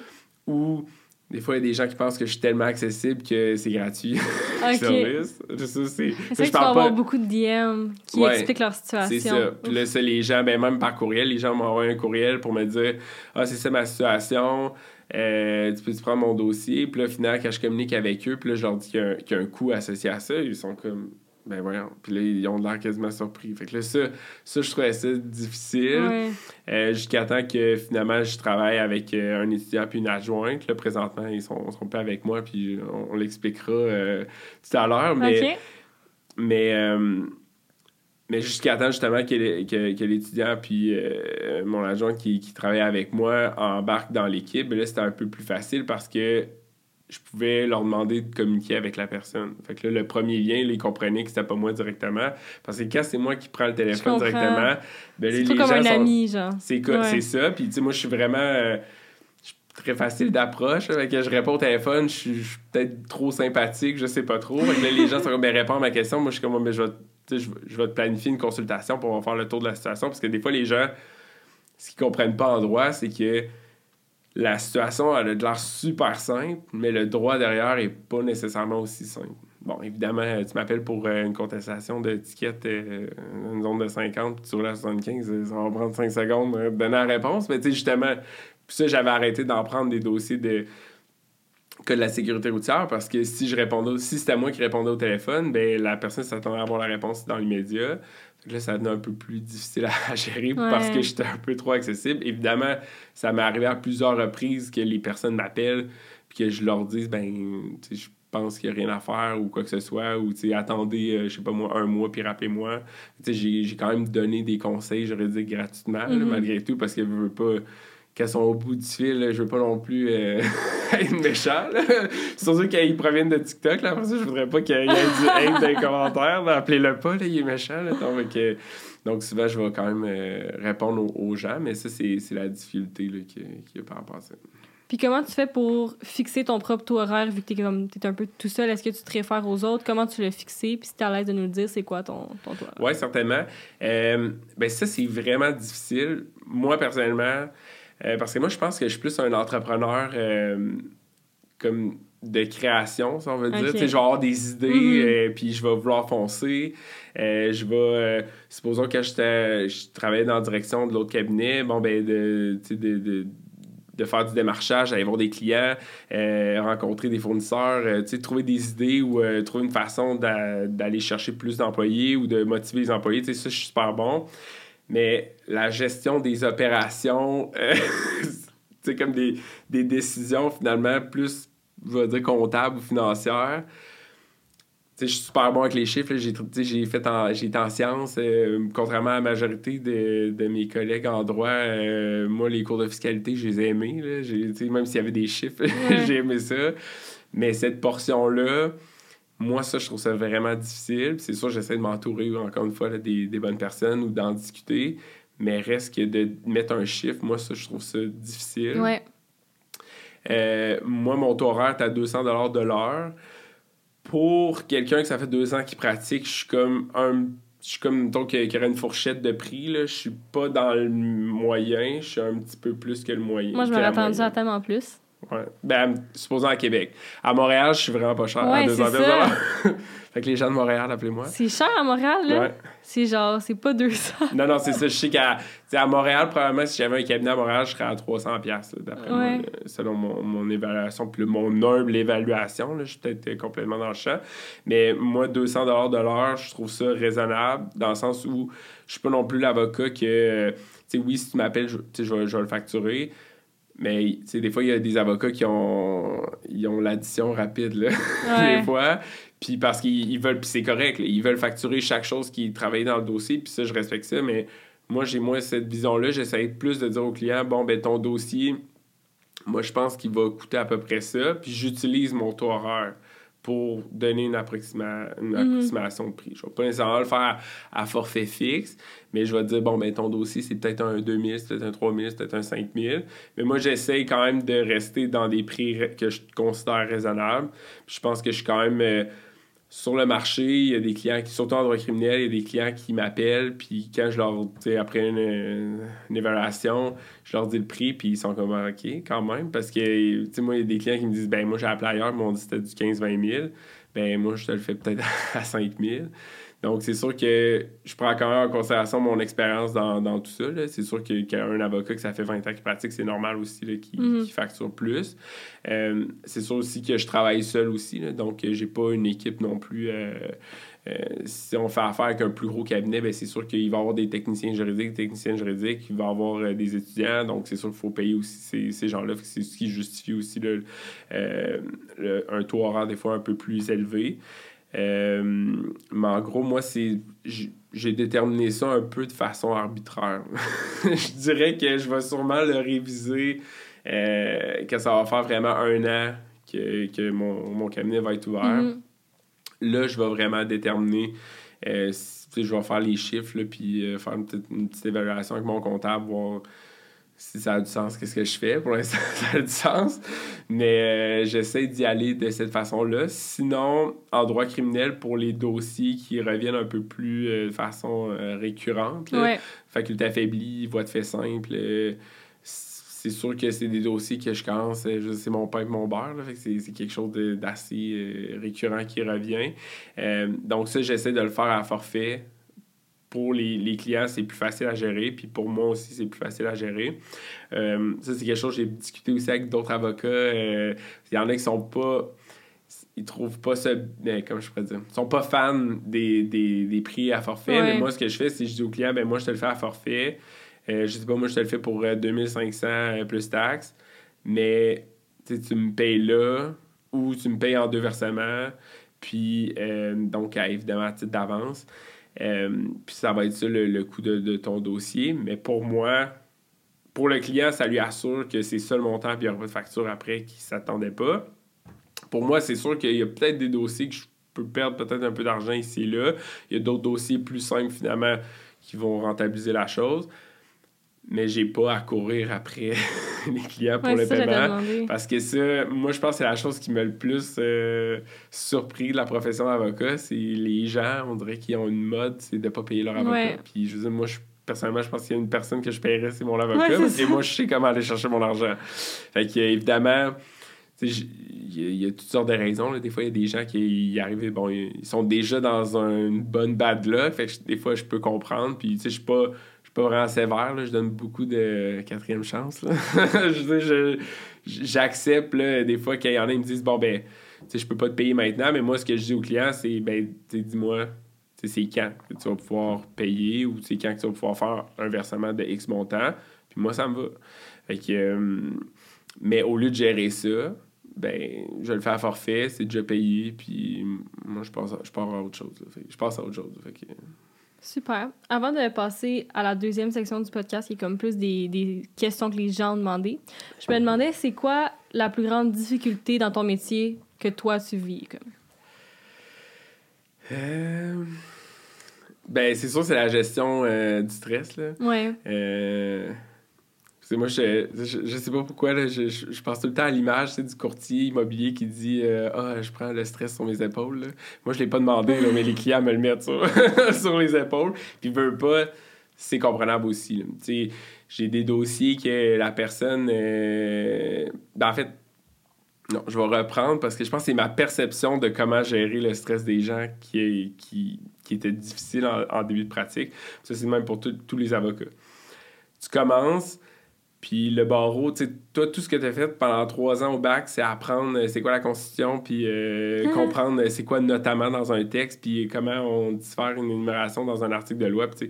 ou des fois, il y a des gens qui pensent que je suis tellement accessible que c'est gratuit. le *laughs* OK. service. C'est... Que tu je vas parle avoir pas- beaucoup de DM qui Ouais, expliquent leur situation. C'est ça. Puis là, ça, les gens, ben, même par courriel, les gens m'envoient un courriel pour me dire Ah, c'est ça ma situation, euh, tu peux-tu prendre mon dossier Puis là, finalement, quand je communique avec eux, puis là, je leur dis y, qu'il y a un coût associé à ça, ils sont comme Ben voyons. Puis là, ils ont l'air quasiment surpris. Fait que là, ça, ça je trouvais ça difficile. Ouais. Euh, Jusqu'à temps que finalement, je travaille avec euh, un étudiant puis une adjointe. Là, présentement, ils sont, sont pas avec moi, puis on, on l'expliquera euh, tout à l'heure. Mais. Mais, mais jusqu'à temps, justement, que, que, que l'étudiant puis mon adjoint qui, qui travaille avec moi embarque dans l'équipe, ben là, c'était un peu plus facile parce que je pouvais leur demander de communiquer avec la personne. Fait que là, le premier lien, là, ils comprenaient que c'était pas moi directement. Parce que quand c'est moi qui prends le téléphone directement, ben les comme gens un sont- ami, genre. c'est Ouais. ça. Puis, tu sais, moi, je suis vraiment. euh, très facile d'approche. Je réponds au téléphone, je suis peut-être trop sympathique, je sais pas trop. Fait que là, les gens sont comme, ben, réponds à ma question. Moi, je suis comme, ben, vais, je, vais- je vais te planifier une consultation pour faire le tour de la situation. Parce que des fois, les gens ce qu'ils comprennent pas en droit, c'est que la situation a l'air super simple, mais le droit derrière est pas nécessairement aussi simple. Bon, évidemment, tu m'appelles pour euh, une contestation de ticket euh, une zone de 50, puis roules à 75, ça va prendre 5 secondes de donner la réponse. Mais tu sais, justement, puis ça, j'avais arrêté d'en prendre des dossiers de que de la sécurité routière parce que si je répondais, si c'était moi qui répondais au téléphone, ben la personne s'attendait à avoir la réponse dans l'immédiat. Là, ça devenait un peu plus difficile à *laughs* gérer parce que j'étais un peu trop accessible. Évidemment, ça m'est arrivé à plusieurs reprises que les personnes m'appellent puis que je leur dise, ben, je pense qu'il n'y a rien à faire ou quoi que ce soit, ou attendez, euh, je sais pas moi, un mois puis rappelez-moi. J'ai quand même donné des conseils juridiques gratuitement, mm-hmm. malgré tout, parce que je veux pas qu'elles sont au bout du fil, je veux pas non plus euh, *laughs* être méchant. Surtout qu'ils proviennent de TikTok. Là. Après ça, je voudrais pas qu'il y ait du hate dans les commentaires. Appelez-le pas, là, il est méchant. Donc, euh, donc, souvent, je vais quand même euh, répondre aux, gens, mais ça, c'est la difficulté qu'il y, a par rapport à ça. Puis comment tu fais pour fixer ton propre taux horaire vu que tu es, un peu tout seul? Est-ce que tu te réfères aux autres? Comment tu l'as fixé? Puis si tu es à l'aise de nous le dire, c'est quoi ton, ton taux horaire? Oui, certainement. ben ça, c'est vraiment difficile. Moi, personnellement, euh, parce que moi, je pense que je suis plus un entrepreneur euh, comme de création, si on veut dire. Je vais avoir des idées, euh, puis je vais vouloir foncer. je vais... supposons que je travaillais dans la direction de l'autre cabinet, bon, ben, de, de, de, de faire du démarchage, aller voir des clients, rencontrer des fournisseurs, trouver des idées ou trouver une façon d'aller chercher plus d'employés ou de motiver les employés. Ça, je suis super bon. Mais la gestion des opérations, *laughs* c'est euh, comme des, des, décisions finalement plus, je vais dire, comptables ou financières. je suis super bon avec les chiffres. J'ai fait en, été en sciences. Euh, contrairement à la majorité de, de mes collègues en droit, euh, moi, les cours de fiscalité, je les ai aimés. Là. Même s'il y avait des chiffres, *laughs* j'ai aimé ça. Mais cette portion-là, moi, ça, je trouve ça vraiment difficile. C'est sûr, j'essaie de m'entourer, encore une fois, des, des, bonnes personnes ou d'en discuter. Mais reste que de mettre un chiffre, moi, ça, je trouve ça difficile. Ouais. Euh, moi, mon taux horaire est à 200 de l'heure. Pour quelqu'un que ça fait deux ans qui pratique, je suis comme un je suis comme, donc, qu'il y aurait une fourchette de prix, là. Je suis pas dans le moyen, je suis un petit peu plus que le moyen. Moi, je m'aurais attendu à tellement plus. Ouais. Ben, supposons à Québec. À Montréal, je suis vraiment pas cher. Ouais, à 200 *laughs* Fait que les gens de Montréal, appelez-moi. C'est cher à Montréal, là? Ouais. C'est genre, c'est pas 200. non, non, c'est ça. Je sais qu'à à Montréal, probablement, si j'avais un cabinet à Montréal, je serais à 300 d'après moi, selon mon, mon évaluation, puis mon humble évaluation. Là, je suis peut-être complètement dans le champ. Mais moi, 200 de l'heure, je trouve ça raisonnable, dans le sens où je suis pas non plus l'avocat que, tu sais, oui, si tu m'appelles, je, je vais le facturer. Mais des fois, il y a des avocats qui ont, ils ont l'addition rapide, là, *laughs* des fois. Puis parce qu'ils veulent, puis c'est correct, ils veulent facturer chaque chose qui travaille dans le dossier, puis ça, je respecte ça. Mais moi, j'ai moins cette vision-là. J'essaie plus de dire au client, bon, ben ton dossier, moi, je pense qu'il va coûter à peu près ça, puis j'utilise mon taux horaire pour donner une, mhm. approximation de prix. Je ne vais pas nécessairement le faire à, forfait fixe, mais je vais dire, bon, ben ton dossier, c'est peut-être un 2000, c'est peut-être un 3000, c'est peut-être un 5000. Mais moi, j'essaye quand même de rester dans des prix que je considère raisonnables. je pense que je suis quand même... Euh, sur le marché, il y a des clients qui, surtout en droit criminel, il y a des clients qui m'appellent, puis quand je leur, tu après une, évaluation, je leur dis le prix, puis ils sont comme, ah, OK, quand même, parce que, tu sais, moi, il y a des clients qui me disent, ben moi, j'ai appelé ailleurs, mais on dit c'était du 15-20 000, ben moi, je te le fais peut-être *laughs* à 5 000. Donc, c'est sûr que je prends quand même en considération mon expérience dans, dans, tout ça. C'est sûr qu'un avocat que ça fait 20 ans qui pratique, c'est normal aussi qu'il mm-hmm. facture plus. Euh, c'est sûr aussi que je travaille seul aussi. Là, donc, j'ai pas une équipe non plus. Euh, euh, si on fait affaire avec un plus gros cabinet, ben c'est sûr qu'il va y avoir des techniciens juridiques, des techniciens juridiques, il va y avoir des étudiants, donc c'est sûr qu'il faut payer aussi ces, ces gens-là. C'est ce qui justifie aussi le, un taux horaire des fois un peu plus élevé. Euh, mais en gros, moi, c'est j'ai déterminé ça un peu de façon arbitraire. *laughs* je dirais que je vais sûrement le réviser, euh, que ça va faire vraiment un an que, que mon, mon, cabinet va être ouvert. Mm-hmm. Là, je vais vraiment déterminer, euh, je vais faire les chiffres, là, puis faire une petite, une petite, évaluation avec mon comptable, voir si ça a du sens, qu'est-ce que je fais? Pour l'instant, *laughs* ça a du sens. Mais euh, j'essaie d'y aller de cette façon-là. Sinon, en droit criminel, pour les dossiers qui reviennent un peu plus euh, de façon euh, récurrente, faculté affaiblie, voie de fait simple, c'est sûr que c'est des dossiers que je commence, c'est mon pain et mon beurre. C'est quelque chose d'assez récurrent qui revient. donc ça, j'essaie de le faire à forfait pour les, clients, c'est plus facile à gérer. Puis pour moi aussi, c'est plus facile à gérer. Euh, ça, c'est quelque chose que j'ai discuté aussi avec d'autres avocats. Euh, il y en a qui sont pas. Ils trouvent pas ça. Ben, comment je pourrais dire Ils sont pas fans des, prix à forfait. Mais moi, ce que je fais, c'est que je dis au client ben moi, je te le fais à forfait. Euh, je sais pas, moi, je te le fais pour 2500 plus taxes. Mais tu me payes là ou tu me payes en deux versements. Puis, donc, évidemment, à titre d'avance. Euh, puis ça va être ça le, coût de, ton dossier. Mais pour moi, pour le client, ça lui assure que c'est ça le montant, puis il n'y aura pas de facture après qui ne s'attendait pas. Pour moi, c'est sûr qu'il y a peut-être des dossiers que je peux perdre peut-être un peu d'argent ici et là. Il y a d'autres dossiers plus simples, finalement, qui vont rentabiliser la chose mais j'ai pas à courir après *laughs* les clients pour le paiement. Parce que ça, moi, je pense que c'est la chose qui m'a le plus euh, surpris de la profession d'avocat. C'est les gens, on dirait qu'ils ont une mode, c'est de pas payer leur avocat. Puis je veux dire, moi, je, personnellement, je pense qu'il y a une personne que je paierais, c'est mon avocat. et moi, je sais comment aller chercher mon argent. Fait que, évidemment, il y, a toutes sortes de raisons. Des fois, il y a des gens qui y arrivent, bon, ils sont déjà dans une bonne bad luck. Fait que des fois, je peux comprendre. Puis, tu sais, je suis pas pas vraiment sévère, là. je donne beaucoup de quatrième chance. *laughs* J'accepte des fois qu'il y en a qui me disent Bon, ben, je peux pas te payer maintenant, mais moi, ce que je dis aux clients, c'est ben, dis-moi, c'est quand que tu vas pouvoir payer ou c'est quand que tu vas pouvoir faire un versement de X montant. Puis moi, ça me va. Fait que, euh, mais au lieu de gérer ça, ben, je le fais à forfait, c'est déjà payé, puis moi, je passe à, je pars à autre chose. je passe à autre chose. Super. Avant de passer à la deuxième section du podcast, qui est comme plus des, des questions que les gens ont demandé, je me demandais, c'est quoi la plus grande difficulté dans ton métier que toi, tu vis? Comme? Euh... Ben, c'est sûr, c'est la gestion euh, du stress, là. Ouais. Euh moi, je, je, sais pas pourquoi, là, je, je, pense tout le temps à l'image du courtier immobilier qui dit euh, Ah, je prends le stress sur mes épaules. Moi, je l'ai pas demandé, mais les clients me le mettent sur, *laughs* sur les épaules. Puis, veut pas, c'est comprenable aussi. J'ai des dossiers que la personne. Euh, ben, en fait, non, je vais reprendre parce que je pense que c'est ma perception de comment gérer le stress des gens qui, qui, qui était difficile en, début de pratique. Ça, c'est même pour tous les avocats. Tu commences puis le barreau, tu sais, toi, tout ce que tu as fait pendant trois ans au bac, c'est apprendre euh, c'est quoi la Constitution, puis euh, mhm. comprendre euh, c'est quoi notamment dans un texte, puis comment on diffère une énumération dans un article de loi. Tu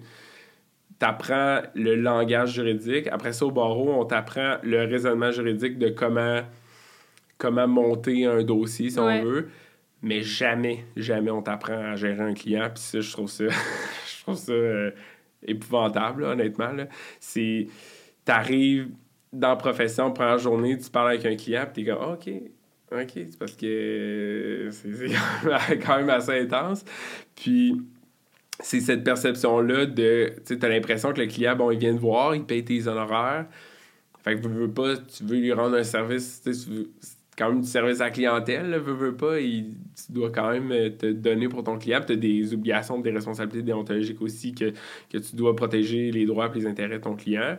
apprends le langage juridique. Après ça, au barreau, on t'apprend le raisonnement juridique de comment, comment monter un dossier, si on veut. Mais jamais, jamais on t'apprend à gérer un client. Puis ça, je trouve ça, *laughs* je trouve ça épouvantable, honnêtement. C'est t'arrives dans la profession, première journée, tu parles avec un client, puis t'es comme, OK, OK, c'est parce que c'est *laughs* quand même assez intense. Puis c'est cette perception-là de, tu as l'impression que le client, bon, il vient te voir, il paye tes honoraires. Fait que tu veux pas, tu veux lui rendre un service, tu veux, quand même du service à la clientèle, là, veux, pas, tu dois quand même euh, te donner pour ton client. Tu as des obligations, des responsabilités déontologiques aussi que, que tu dois protéger les droits et les intérêts de ton client.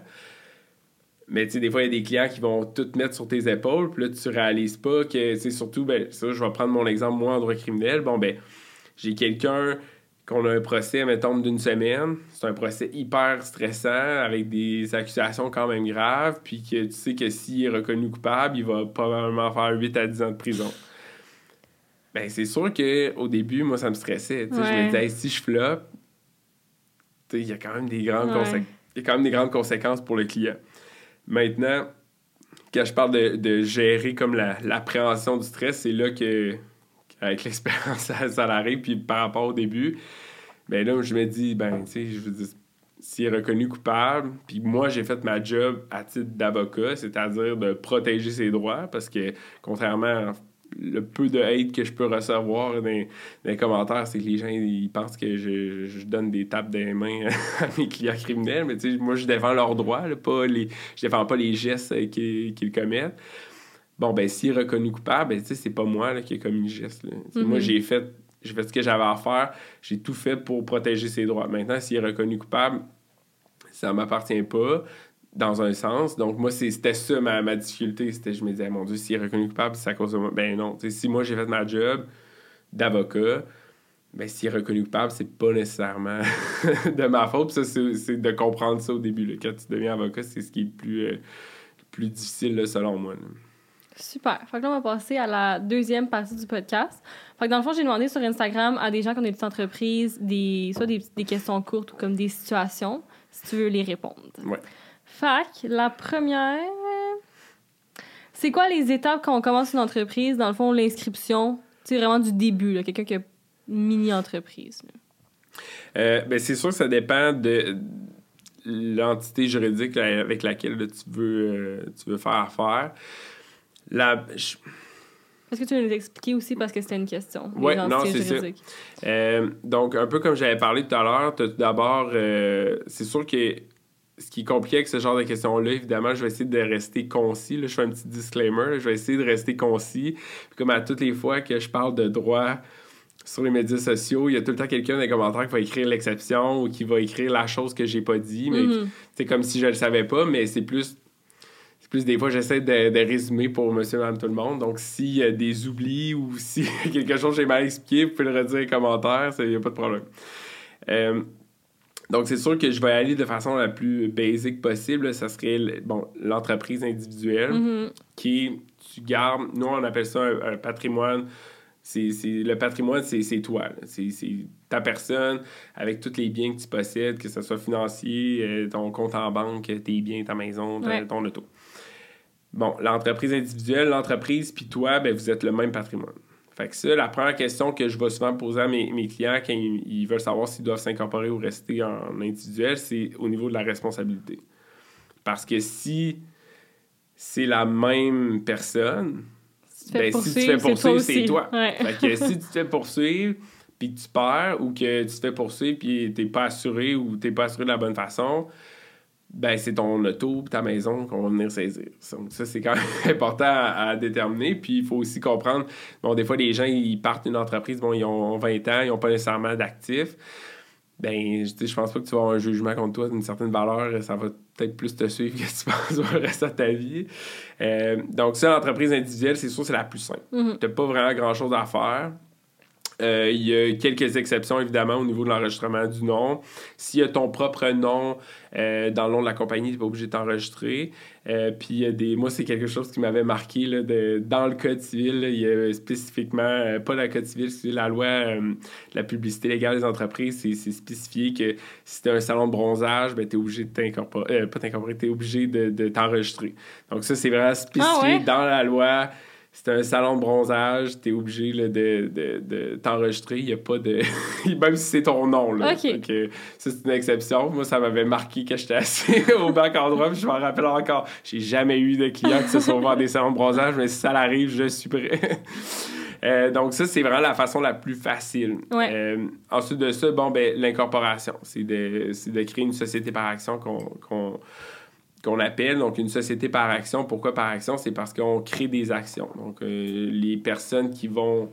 Mais tu sais, des fois, il y a des clients qui vont tout mettre sur tes épaules, puis là, tu réalises pas que, sais, surtout, ben, ça, je vais prendre mon exemple, moi, en droit criminel. Bon, ben, j'ai quelqu'un qu'on a un procès, mettons, d'une semaine. C'est un procès hyper stressant, avec des accusations quand même graves, puis que tu sais que s'il est reconnu coupable, il va probablement faire 8 à 10 ans de prison. Ben, c'est sûr qu'au début, moi, ça me stressait. Je me disais, si je floppe, il y a quand même des grandes Il y a quand même des grandes conséquences pour le client. Maintenant, quand je parle de, gérer comme l'appréhension du stress, c'est là que, avec *laughs* l'expérience, ça. Puis par rapport au début, ben là, je me dis, ben, tu sais, je s'il est reconnu coupable, puis moi, j'ai fait ma job à titre d'avocat, c'est-à-dire de protéger ses droits, parce que contrairement le peu de hate que je peux recevoir dans, les commentaires, c'est que les gens ils pensent que je, je donne des tapes des mains *laughs* à mes clients criminels, mais moi je défends leurs droits, là, pas les, je défends pas les gestes euh, qu'ils commettent. Bon, ben s'il est reconnu coupable, ben, c'est pas moi là, qui ai commis le geste. Moi, mm-hmm. j'ai fait, j'ai fait ce que j'avais à faire, j'ai tout fait pour protéger ses droits. Maintenant, s'il est reconnu coupable, ça m'appartient pas dans un sens. Donc, moi, c'était ça ma, ma difficulté. C'était, je me disais, mon Dieu, s'il est reconnu coupable, c'est à cause de moi. Ben non. si moi, j'ai fait ma job d'avocat, ben s'il est reconnu coupable, c'est pas nécessairement *laughs* de ma faute. ça, c'est, de comprendre ça au début. Là. Quand tu deviens avocat, c'est ce qui est le plus, euh, plus difficile, selon moi. Super. Fait que là, on va passer à la deuxième partie du podcast. Fait que dans le fond, j'ai demandé sur Instagram à des gens qui ont des petites entreprises, des, soit des, des questions courtes ou comme des situations, si tu veux les répondre. Ouais. Fac, la première. C'est quoi les étapes quand on commence une entreprise? Dans le fond, l'inscription, c'est vraiment du début, quelqu'un qui a une mini-entreprise. Euh, ben, c'est sûr que ça dépend de l'entité juridique avec laquelle tu, veux, euh, tu veux faire affaire. La... Est-ce que tu veux nous expliquer aussi parce que c'était une question? Oui, non, c'est ça. Euh, donc, un peu comme j'avais parlé tout à l'heure, d'abord, c'est sûr que ce qui est compliqué avec ce genre de questions-là, évidemment, je vais essayer de rester concis. Là, je fais un petit disclaimer. je vais essayer de rester concis. comme à toutes les fois que je parle de droit sur les médias sociaux, il y a tout le temps quelqu'un dans les commentaires qui va écrire l'exception ou qui va écrire la chose que j'ai pas dit. Mais mm-hmm. c'est comme si je le savais pas, mais c'est plus. C'est plus des fois, j'essaie de, résumer pour monsieur, madame, tout le monde. Donc, s'il y a des oublis ou *laughs* si quelque chose j'ai mal expliqué, vous pouvez le redire en commentaire, il n'y a pas de problème. Euh, donc, c'est sûr que je vais aller de façon la plus basique possible. Ça serait bon, l'entreprise individuelle mm-hmm. qui, tu gardes, nous, on appelle ça un, patrimoine. C'est, le patrimoine, c'est, toi. C'est, ta personne avec tous les biens que tu possèdes, que ce soit financier, euh, ton compte en banque, tes biens, ta maison, ton auto. Bon, l'entreprise individuelle, l'entreprise, puis toi, ben, vous êtes le même patrimoine. Fait que ça, la première question que je vais souvent poser à mes, clients quand ils, veulent savoir s'ils doivent s'incorporer ou rester en individuel, c'est au niveau de la responsabilité. Parce que si c'est la même personne, ben, si tu te fais poursuivre, c'est toi. *laughs* Fait que si tu te fais poursuivre, puis tu perds, ou que tu te fais poursuivre, puis t'es pas assuré, ou t'es pas assuré de la bonne façon, ben c'est ton auto ta maison qu'on va venir saisir. Donc ça, c'est quand même *laughs* important à, déterminer. Puis il faut aussi comprendre, bon, des fois, les gens, ils partent d'une entreprise, bon, ils ont 20 ans, ils n'ont pas nécessairement d'actifs. Ben, je, je pense pas que tu vas avoir un jugement contre toi d'une certaine valeur. Ça va peut-être plus te suivre que tu *laughs* penses le reste de ta vie. Euh, donc ça, l'entreprise individuelle, c'est sûr, c'est la plus simple. Mm-hmm. Tu n'as pas vraiment grand-chose à faire. Euh, il y a quelques exceptions, évidemment, au niveau de l'enregistrement du nom. S'il y a ton propre nom euh, dans le nom de la compagnie, tu n'es pas obligé de t'enregistrer. Euh, puis, des... moi, c'est quelque chose qui m'avait marqué là, de... dans le Code civil. il y a spécifiquement, pas la Code civil, c'est la loi de la publicité légale des entreprises. C'est spécifié que si tu un salon de bronzage, ben, tu es obligé de t'incorporer, pas t'incorporer, tu es obligé de, t'enregistrer. Donc, ça, c'est vraiment spécifié ah dans la loi c'est un salon de bronzage, tu es obligé de, de, de t'enregistrer. Il n'y a pas de. *laughs* Même si c'est ton nom. Là. ça, c'est une exception. Moi, ça m'avait marqué que j'étais assis *laughs* au banc en droit. je m'en rappelle encore. J'ai jamais eu de clients qui se sont ouverts des salons de bronzage, mais si ça arrive, je suis prêt. *laughs* Euh, donc, ça, c'est vraiment la façon la plus facile. Euh, ensuite de ça, bon, ben, l'incorporation. C'est de, de, créer une société par action qu'on qu'on appelle donc une société par action. Pourquoi par action? C'est parce qu'on crée des actions. Donc, euh, les personnes qui vont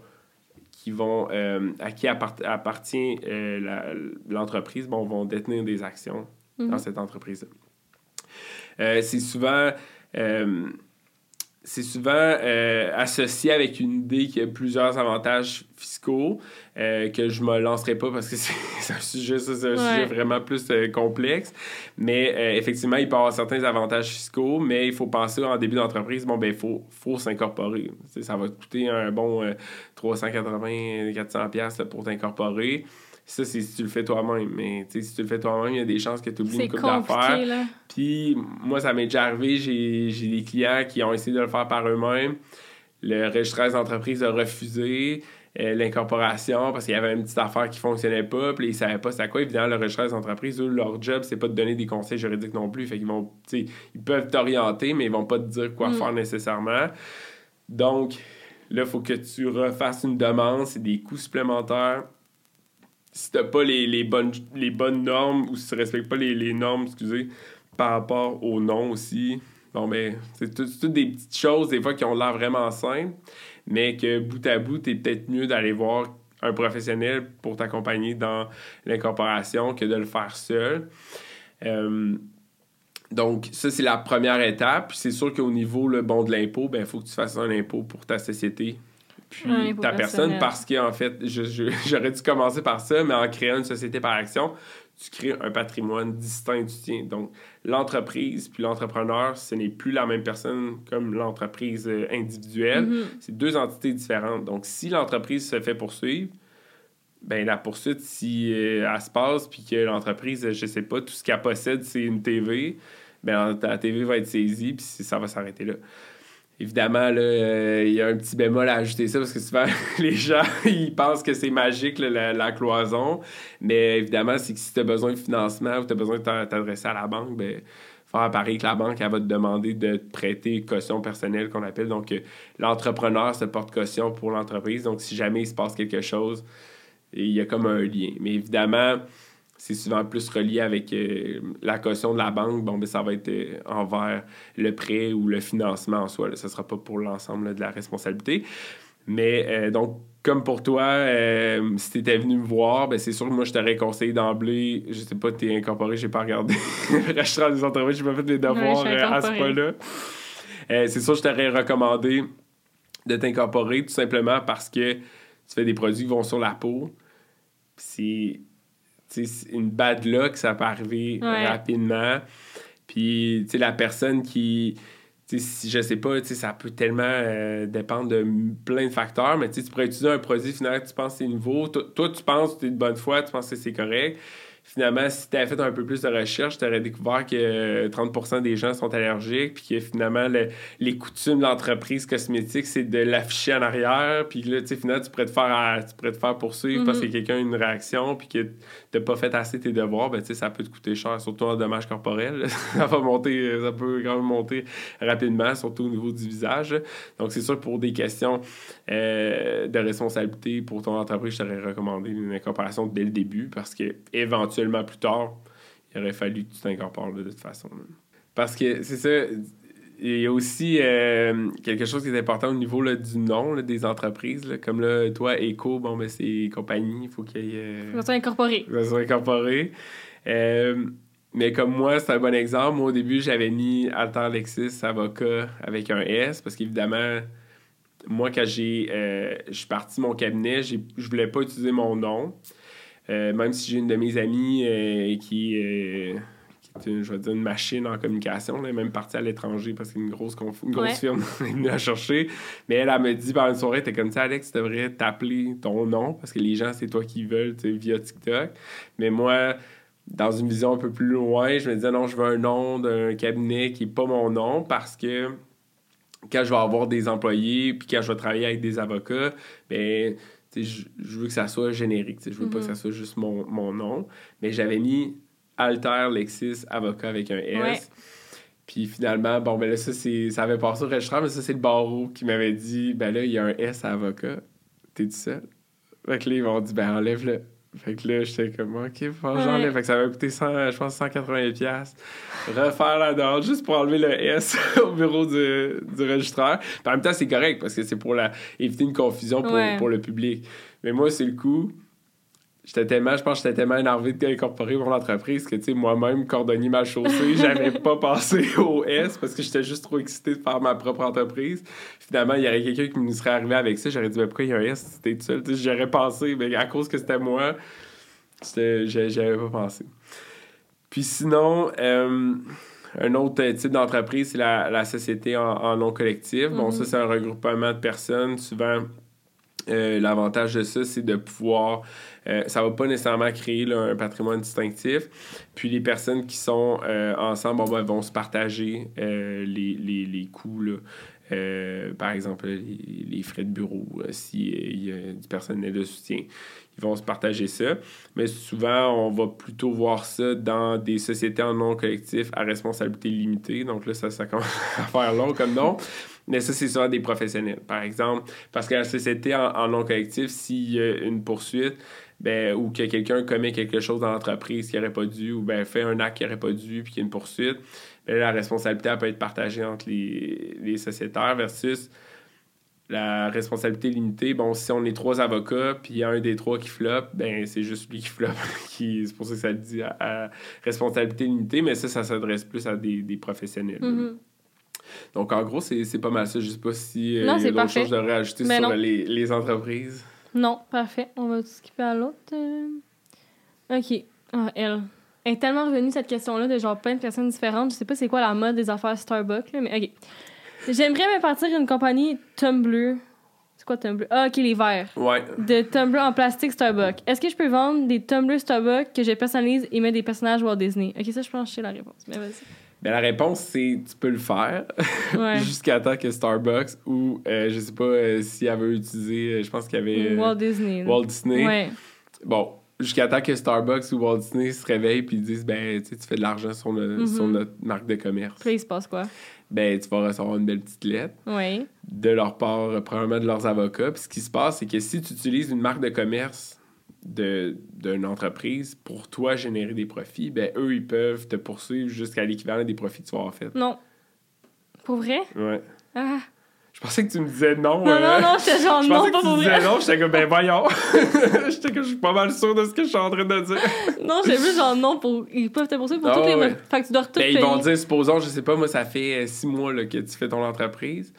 qui vont euh, à qui appartient euh, l'entreprise vont détenir des actions dans mhm. cette entreprise. c'est souvent c'est souvent euh, associé avec une idée qui a plusieurs avantages fiscaux euh, que je me lancerai pas parce que *laughs* c'est un sujet, ça, c'est un sujet vraiment plus euh, complexe. Mais effectivement, il peut y avoir certains avantages fiscaux, mais il faut penser en début d'entreprise, bon, ben, il faut, faut s'incorporer. Ça va coûter un bon 380-400$ pour t'incorporer. Ça, c'est si tu le fais toi-même. Mais si tu le fais toi-même, il y a des chances que tu oublies une coupe d'affaires. Puis moi, ça m'est déjà arrivé, j'ai des clients qui ont essayé de le faire par eux-mêmes. Le registraire d'entreprise a refusé euh, l'incorporation parce qu'il y avait une petite affaire qui fonctionnait pas, puis ils savaient pas c'était quoi. Évidemment, le registraire d'entreprise, leur job, c'est pas de donner des conseils juridiques non plus. Fait qu'ils vont, ils peuvent t'orienter, mais ils vont pas te dire quoi mm. faire nécessairement. Donc, Là, il faut que tu refasses une demande, c'est des coûts supplémentaires. Si tu n'as pas les, bonnes, les bonnes normes ou si tu respectes pas les, normes, excusez, par rapport au nom aussi, bon, ben, c'est toutes des petites choses, des fois, qui ont l'air vraiment simples, mais que bout à bout, es peut-être mieux d'aller voir un professionnel pour t'accompagner dans l'incorporation que de le faire seul. Euh, donc, ça, c'est la première étape. C'est sûr qu'au niveau le bon de l'impôt, il ben, faut que tu fasses un impôt pour ta société puis ta personne parce qu'en fait, *laughs* j'aurais dû commencer par ça, mais en créant une société par action, tu crées un patrimoine distinct du tien. Donc, l'entreprise puis l'entrepreneur, ce n'est plus la même personne comme l'entreprise euh, individuelle. Mm-hmm. C'est deux entités différentes. Donc, si l'entreprise se fait poursuivre, ben la poursuite, si euh, elle se passe puis que l'entreprise, je sais pas, tout ce qu'elle possède, c'est une TV, ben ta TV va être saisie puis ça va s'arrêter là. Évidemment, euh, il y a un petit bémol à ajouter ça parce que souvent, *laughs* les gens, ils pensent que c'est magique, la, cloison. Mais évidemment, si tu as besoin de financement ou tu as besoin de t'adresser à la banque, ben faire pareil que la banque, va te demander de te prêter caution personnelle qu'on appelle. Donc, euh, l'entrepreneur se porte caution pour l'entreprise. Donc, si jamais il se passe quelque chose, il y a comme un lien. Mais évidemment, c'est souvent plus relié avec euh, la caution de la banque. Bon, ben, ça va être euh, envers le prêt ou le financement en soi. Ce ne sera pas pour l'ensemble de la responsabilité. Mais euh, donc, comme pour toi, si tu étais venu me voir, ben, c'est sûr que moi, je t'aurais conseillé d'emblée. Je sais pas, tu es incorporé, j'ai pas regardé. *laughs* Restaurant des entreprises, j'ai pas fait mes devoirs à ce point-là. c'est sûr que je t'aurais recommandé de t'incorporer tout simplement parce que tu fais des produits qui vont sur la peau. C'est une bad luck, ça peut arriver rapidement. Puis, tu sais, la personne qui, sais, je sais pas, ça peut tellement euh, dépendre de plein de facteurs, mais tu pourrais utiliser un produit final tu penses que c'est nouveau. Toi, tu penses que tu es de bonne foi, tu penses que c'est correct finalement, si tu avais fait un peu plus de recherche, tu aurais découvert que 30% des gens sont allergiques, puis que finalement, les coutumes de l'entreprise cosmétique, c'est de l'afficher en arrière, puis là, tu sais, finalement, tu pourrais te faire, tu pourrais te faire poursuivre parce que mm-hmm. quelqu'un a une réaction, puis que tu pas fait assez tes devoirs, ben, ça peut te coûter cher, surtout en dommages corporels. *laughs* ça va monter, ça peut quand même monter rapidement, surtout au niveau du visage. Donc, c'est sûr, pour des questions euh, de responsabilité pour ton entreprise, je t'aurais recommandé une incorporation dès le début, parce que éventuellement plus tard, il aurait fallu que tu t'incorpores de toute façon. Parce que c'est ça. Il y a aussi euh, quelque chose qui est important au niveau du nom des entreprises. Comme là, toi, Eco, bon, ben, c'est compagnie, il faut qu'il y ait. Euh, soit incorporé. Soit incorporé. Euh, mais comme moi, c'est un bon exemple. Moi, au début, j'avais mis Alter Lexis Avocat avec un S parce qu'évidemment, moi, quand j'ai, je suis parti de mon cabinet, je voulais pas utiliser mon nom. Euh, même si j'ai une de mes amies euh, qui, euh, une, je dire, une machine en communication, elle est même partie à l'étranger parce qu'une grosse, une grosse firme *laughs* est venue la chercher. Mais elle, elle me dit par une soirée, t'es comme ça, Alex, tu devrais t'appeler ton nom parce que les gens, c'est toi qui veulent via TikTok. Mais moi, dans une vision un peu plus loin, je me disais non, je veux un nom d'un cabinet qui n'est pas mon nom parce que quand je vais avoir des employés puis quand je vais travailler avec des avocats, ben je, veux que ça soit générique. Je veux pas que ça soit juste mon, mon nom. Mais j'avais mis Alter Lexis Avocat avec un S. Puis finalement, bon, ben là, ça, ça avait passé au registraire, mais ça, c'est le barreau qui m'avait dit ben là, il y a un S à avocat. T'es tout seul? Fait que là, ils m'ont dit ben enlève-le. Fait que là, j'étais comme, OK, faut j'enlève. Fait que ça m'a coûté, 100, je pense, 180$. Refaire la demande juste pour enlever le S *laughs* au bureau du, du registraire. Puis en même temps, c'est correct parce que c'est pour la, éviter une confusion pour, pour le public. Mais moi, c'est le coup. J'étais tellement, je pense que j'étais tellement énervé d'incorporer mon entreprise que, tu sais, moi-même, cordonnier mal chaussé, *laughs* j'avais pas passé au S parce que j'étais juste trop excité de faire ma propre entreprise. Finalement, il y aurait quelqu'un qui me serait arrivé avec ça. J'aurais dit, mais pourquoi il y a un S si tout seul? J'aurais pensé, mais à cause que c'était moi, j'avais pas pensé. Puis sinon, euh, un autre type d'entreprise, c'est la, société en, non collectif. Bon, ça, mm-hmm. c'est un regroupement de personnes. Souvent, euh, l'avantage de ça, c'est de pouvoir. Euh, ça va pas nécessairement créer un patrimoine distinctif. Puis les personnes qui sont euh, ensemble vont se partager les, les, les, coûts euh, par exemple, les, frais de bureau, s'il y a du personnel de soutien. Ils vont se partager ça. Mais souvent, on va plutôt voir ça dans des sociétés en non collectif à responsabilité limitée. Donc là, ça, commence *laughs* à faire long comme nom. Mais ça, c'est souvent des professionnels. Par exemple, parce que la société en, non collectif, s'il y a une poursuite, ben, ou que quelqu'un commet quelque chose dans l'entreprise qui n'aurait pas dû, ou ben, fait un acte qui n'aurait pas dû, puis qu'il y a une poursuite, ben, la responsabilité peut être partagée entre les, les sociétaires versus la responsabilité limitée, bon, si on est trois avocats, puis il y a un des trois qui floppe, ben c'est juste lui qui floppe. *laughs* c'est pour ça que ça dit à, responsabilité limitée, mais ça, ça s'adresse plus à des, professionnels. Mm-hmm. Donc, en gros, c'est pas mal ça. Je sais pas si euh, non, il y a d'autres choses à rajouter sur les, entreprises. Non, parfait. On va skipper à l'autre. Euh. OK. Ah, elle. est tellement revenue cette question-là de genre plein de personnes différentes. Je sais pas c'est quoi la mode des affaires Starbucks, mais OK. J'aimerais me partir une compagnie Tumblr. C'est quoi Tumblr? Ah, OK, les verres. Ouais. De Tumblr en plastique Starbucks. Est-ce que je peux vendre des Tumblr Starbucks que je personnalise et mettre des personnages Walt Disney? OK, ça, je pense que c'est la réponse. Mais vas-y. Ben, la réponse, c'est tu peux le faire *laughs* jusqu'à temps que Starbucks ou euh, je sais pas euh, s'il avait utilisé, euh, je pense qu'il y avait Walt Disney. Walt Disney. Ouais. Bon, jusqu'à temps que Starbucks ou Walt Disney se réveillent puis disent ben tu fais de l'argent sur, mm-hmm. notre marque de commerce. Puis il se passe quoi? ben, tu vas recevoir une belle petite lettre de leur part, euh, probablement de leurs avocats. Puis ce qui se passe, c'est que si tu utilises une marque de commerce d'une entreprise pour toi générer des profits, ben eux, ils peuvent te poursuivre jusqu'à l'équivalent des profits que tu vas avoir fait. Non. Pour vrai? Ouais. Ah. Je pensais que tu me disais non. Non, non, euh, non, j'étais genre non, pas pour vrai. Je disais non, j'étais comme, ben voyons. *laughs* j'étais comme, je suis pas mal sûr de ce que je suis en train de dire. non, j'ai vu genre non pour. Ils peuvent te poursuivre pour ah, toutes les. Fait que tu dois tout ben, Ils vont dire, supposons, je sais pas, moi, ça fait euh, six mois là, que tu fais ton entreprise.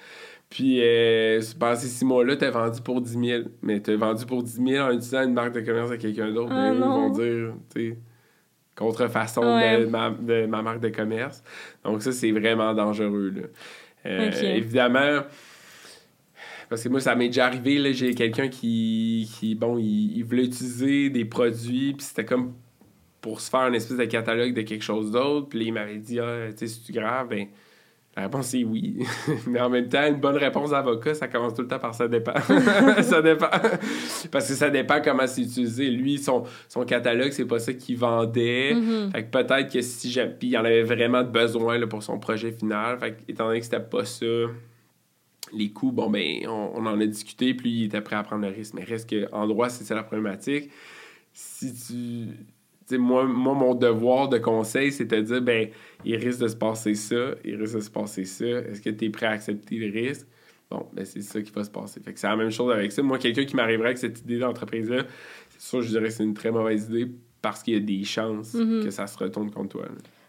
Puis, euh, pendant ces six mois-là, t'as vendu pour 10 000. Mais t'as vendu pour 10 000 en utilisant une marque de commerce à quelqu'un d'autre. Ah, ben, ils vont dire, tu sais, contrefaçon de, ma, de ma marque de commerce. Donc, ça, c'est vraiment dangereux. Là. Euh, évidemment, parce que moi, ça m'est déjà arrivé, j'ai quelqu'un qui, qui, bon, il, voulait utiliser des produits, puis c'était comme pour se faire une espèce de catalogue de quelque chose d'autre. Puis il m'avait dit, ah, tu sais, c'est grave, ben, la réponse est oui. *laughs* Mais en même temps, une bonne réponse d'avocat, ça commence tout le temps par ça dépend. *laughs* ça dépend. Parce que ça dépend comment c'est utilisé. Lui, son, son catalogue, c'est pas ça qu'il vendait. Mm-hmm. Fait que peut-être que si j'ai. Puis il en avait vraiment besoin là, pour son projet final. Fait que, étant donné que c'était pas ça, les coûts, bon, ben, on, en a discuté, puis il était prêt à prendre le risque. Mais reste qu'en droit, c'est ça la problématique. Si tu moi, moi, mon devoir de conseil, c'est de dire, ben, il risque de se passer ça, il risque de se passer ça. Est-ce que tu es prêt à accepter le risque? Bon, ben, c'est ça qui va se passer. Fait que c'est la même chose avec ça. Moi, quelqu'un qui m'arriverait avec cette idée d'entreprise-là, c'est sûr, je dirais que c'est une très mauvaise idée parce qu'il y a des chances mm-hmm. que ça se retourne contre toi.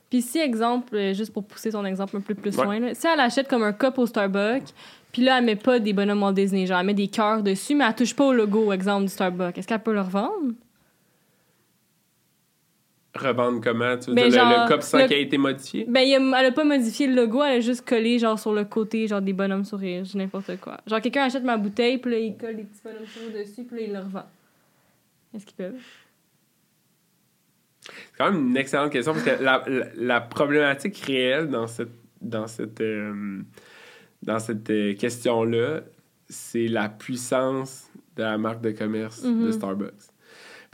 Puis si, exemple, euh, juste pour pousser ton exemple un peu plus loin, si elle achète comme un cup au Starbucks, puis là, elle met pas des bonhommes Walt Disney, genre elle met des cœurs dessus, mais elle touche pas au logo, exemple, du Starbucks, est-ce qu'elle peut le revendre? Revendre comment? Tu veux ben, dire le, cup sans qui a été modifié? Ben, elle a pas modifié le logo, elle a juste collé genre sur le côté, genre des bonhommes sourires, n'importe quoi. Genre quelqu'un achète ma bouteille, puis là, il colle des petits bonhommes sourires dessus, puis là, il le revend. Est-ce qu'ils peuvent? C'est quand même une excellente question, parce que la, la, problématique réelle dans cette, dans cette, euh, dans cette euh, question-là, c'est la puissance de la marque de commerce de mm-hmm. Starbucks.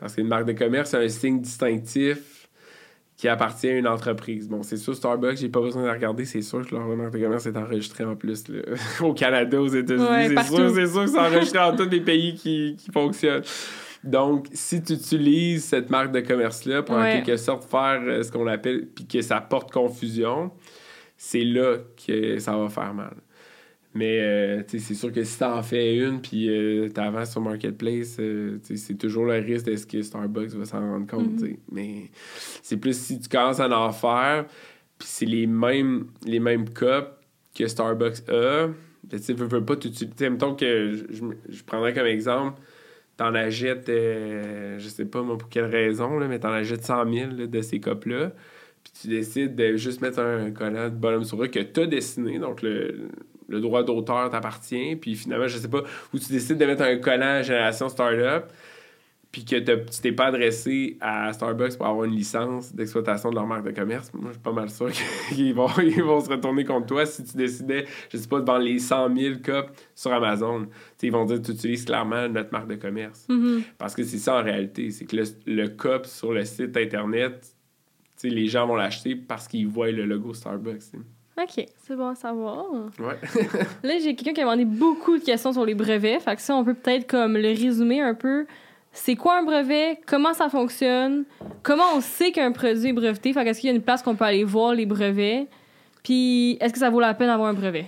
Parce qu'une marque de commerce, c'est un signe distinctif qui appartient à une entreprise. Bon, c'est sûr, Starbucks, j'ai pas besoin de regarder, c'est sûr que leur marque de commerce est enregistrée en plus *laughs* au Canada, aux États-Unis. c'est sûr, c'est sûr que c'est enregistré en *laughs* tous les pays qui, qui fonctionnent. Donc, si tu utilises cette marque de commerce-là pour en quelque sorte faire euh, ce qu'on appelle, puis que ça porte confusion, c'est là que ça va faire mal. Mais euh, c'est sûr que si tu en fais une puis euh, tu avances sur Marketplace, euh, c'est toujours le risque de ce que Starbucks va s'en rendre compte. Mm-hmm. Mais c'est plus si tu commences à en faire, puis c'est les mêmes, les mêmes cups que Starbucks a. Ben, tu veux, veux pas t'utiliser. Mettons que je, je, prendrais comme exemple, t'en achètes, je sais pas moi pour quelle raison, là, mais t'en achètes 100 000 de ces cups-là puis tu décides de juste mettre un collant de bonhomme sur eux que tu as dessiné, donc le, le droit d'auteur t'appartient, puis finalement, je sais pas, où tu décides de mettre un collant Génération Startup, puis que tu t'es pas adressé à Starbucks pour avoir une licence d'exploitation de leur marque de commerce, moi, je suis pas mal sûr *laughs* qu'ils vont, ils vont se retourner contre toi si tu décidais, je sais pas, de vendre les 100 000 cups sur Amazon. ils vont dire tu utilises clairement notre marque de commerce. Mm-hmm. Parce que c'est ça en réalité, c'est que le, le cup sur le site Internet, les gens vont l'acheter parce qu'ils voient le logo Starbucks. OK, c'est bon à savoir. Ouais. *laughs* Là, j'ai quelqu'un qui a demandé beaucoup de questions sur les brevets. Fait que ça, on peut peut-être comme le résumer un peu c'est quoi un brevet, comment ça fonctionne, comment on sait qu'un produit est breveté, fait qu'est-ce qu'il y a une place qu'on peut aller voir les brevets, puis est-ce que ça vaut la peine d'avoir un brevet?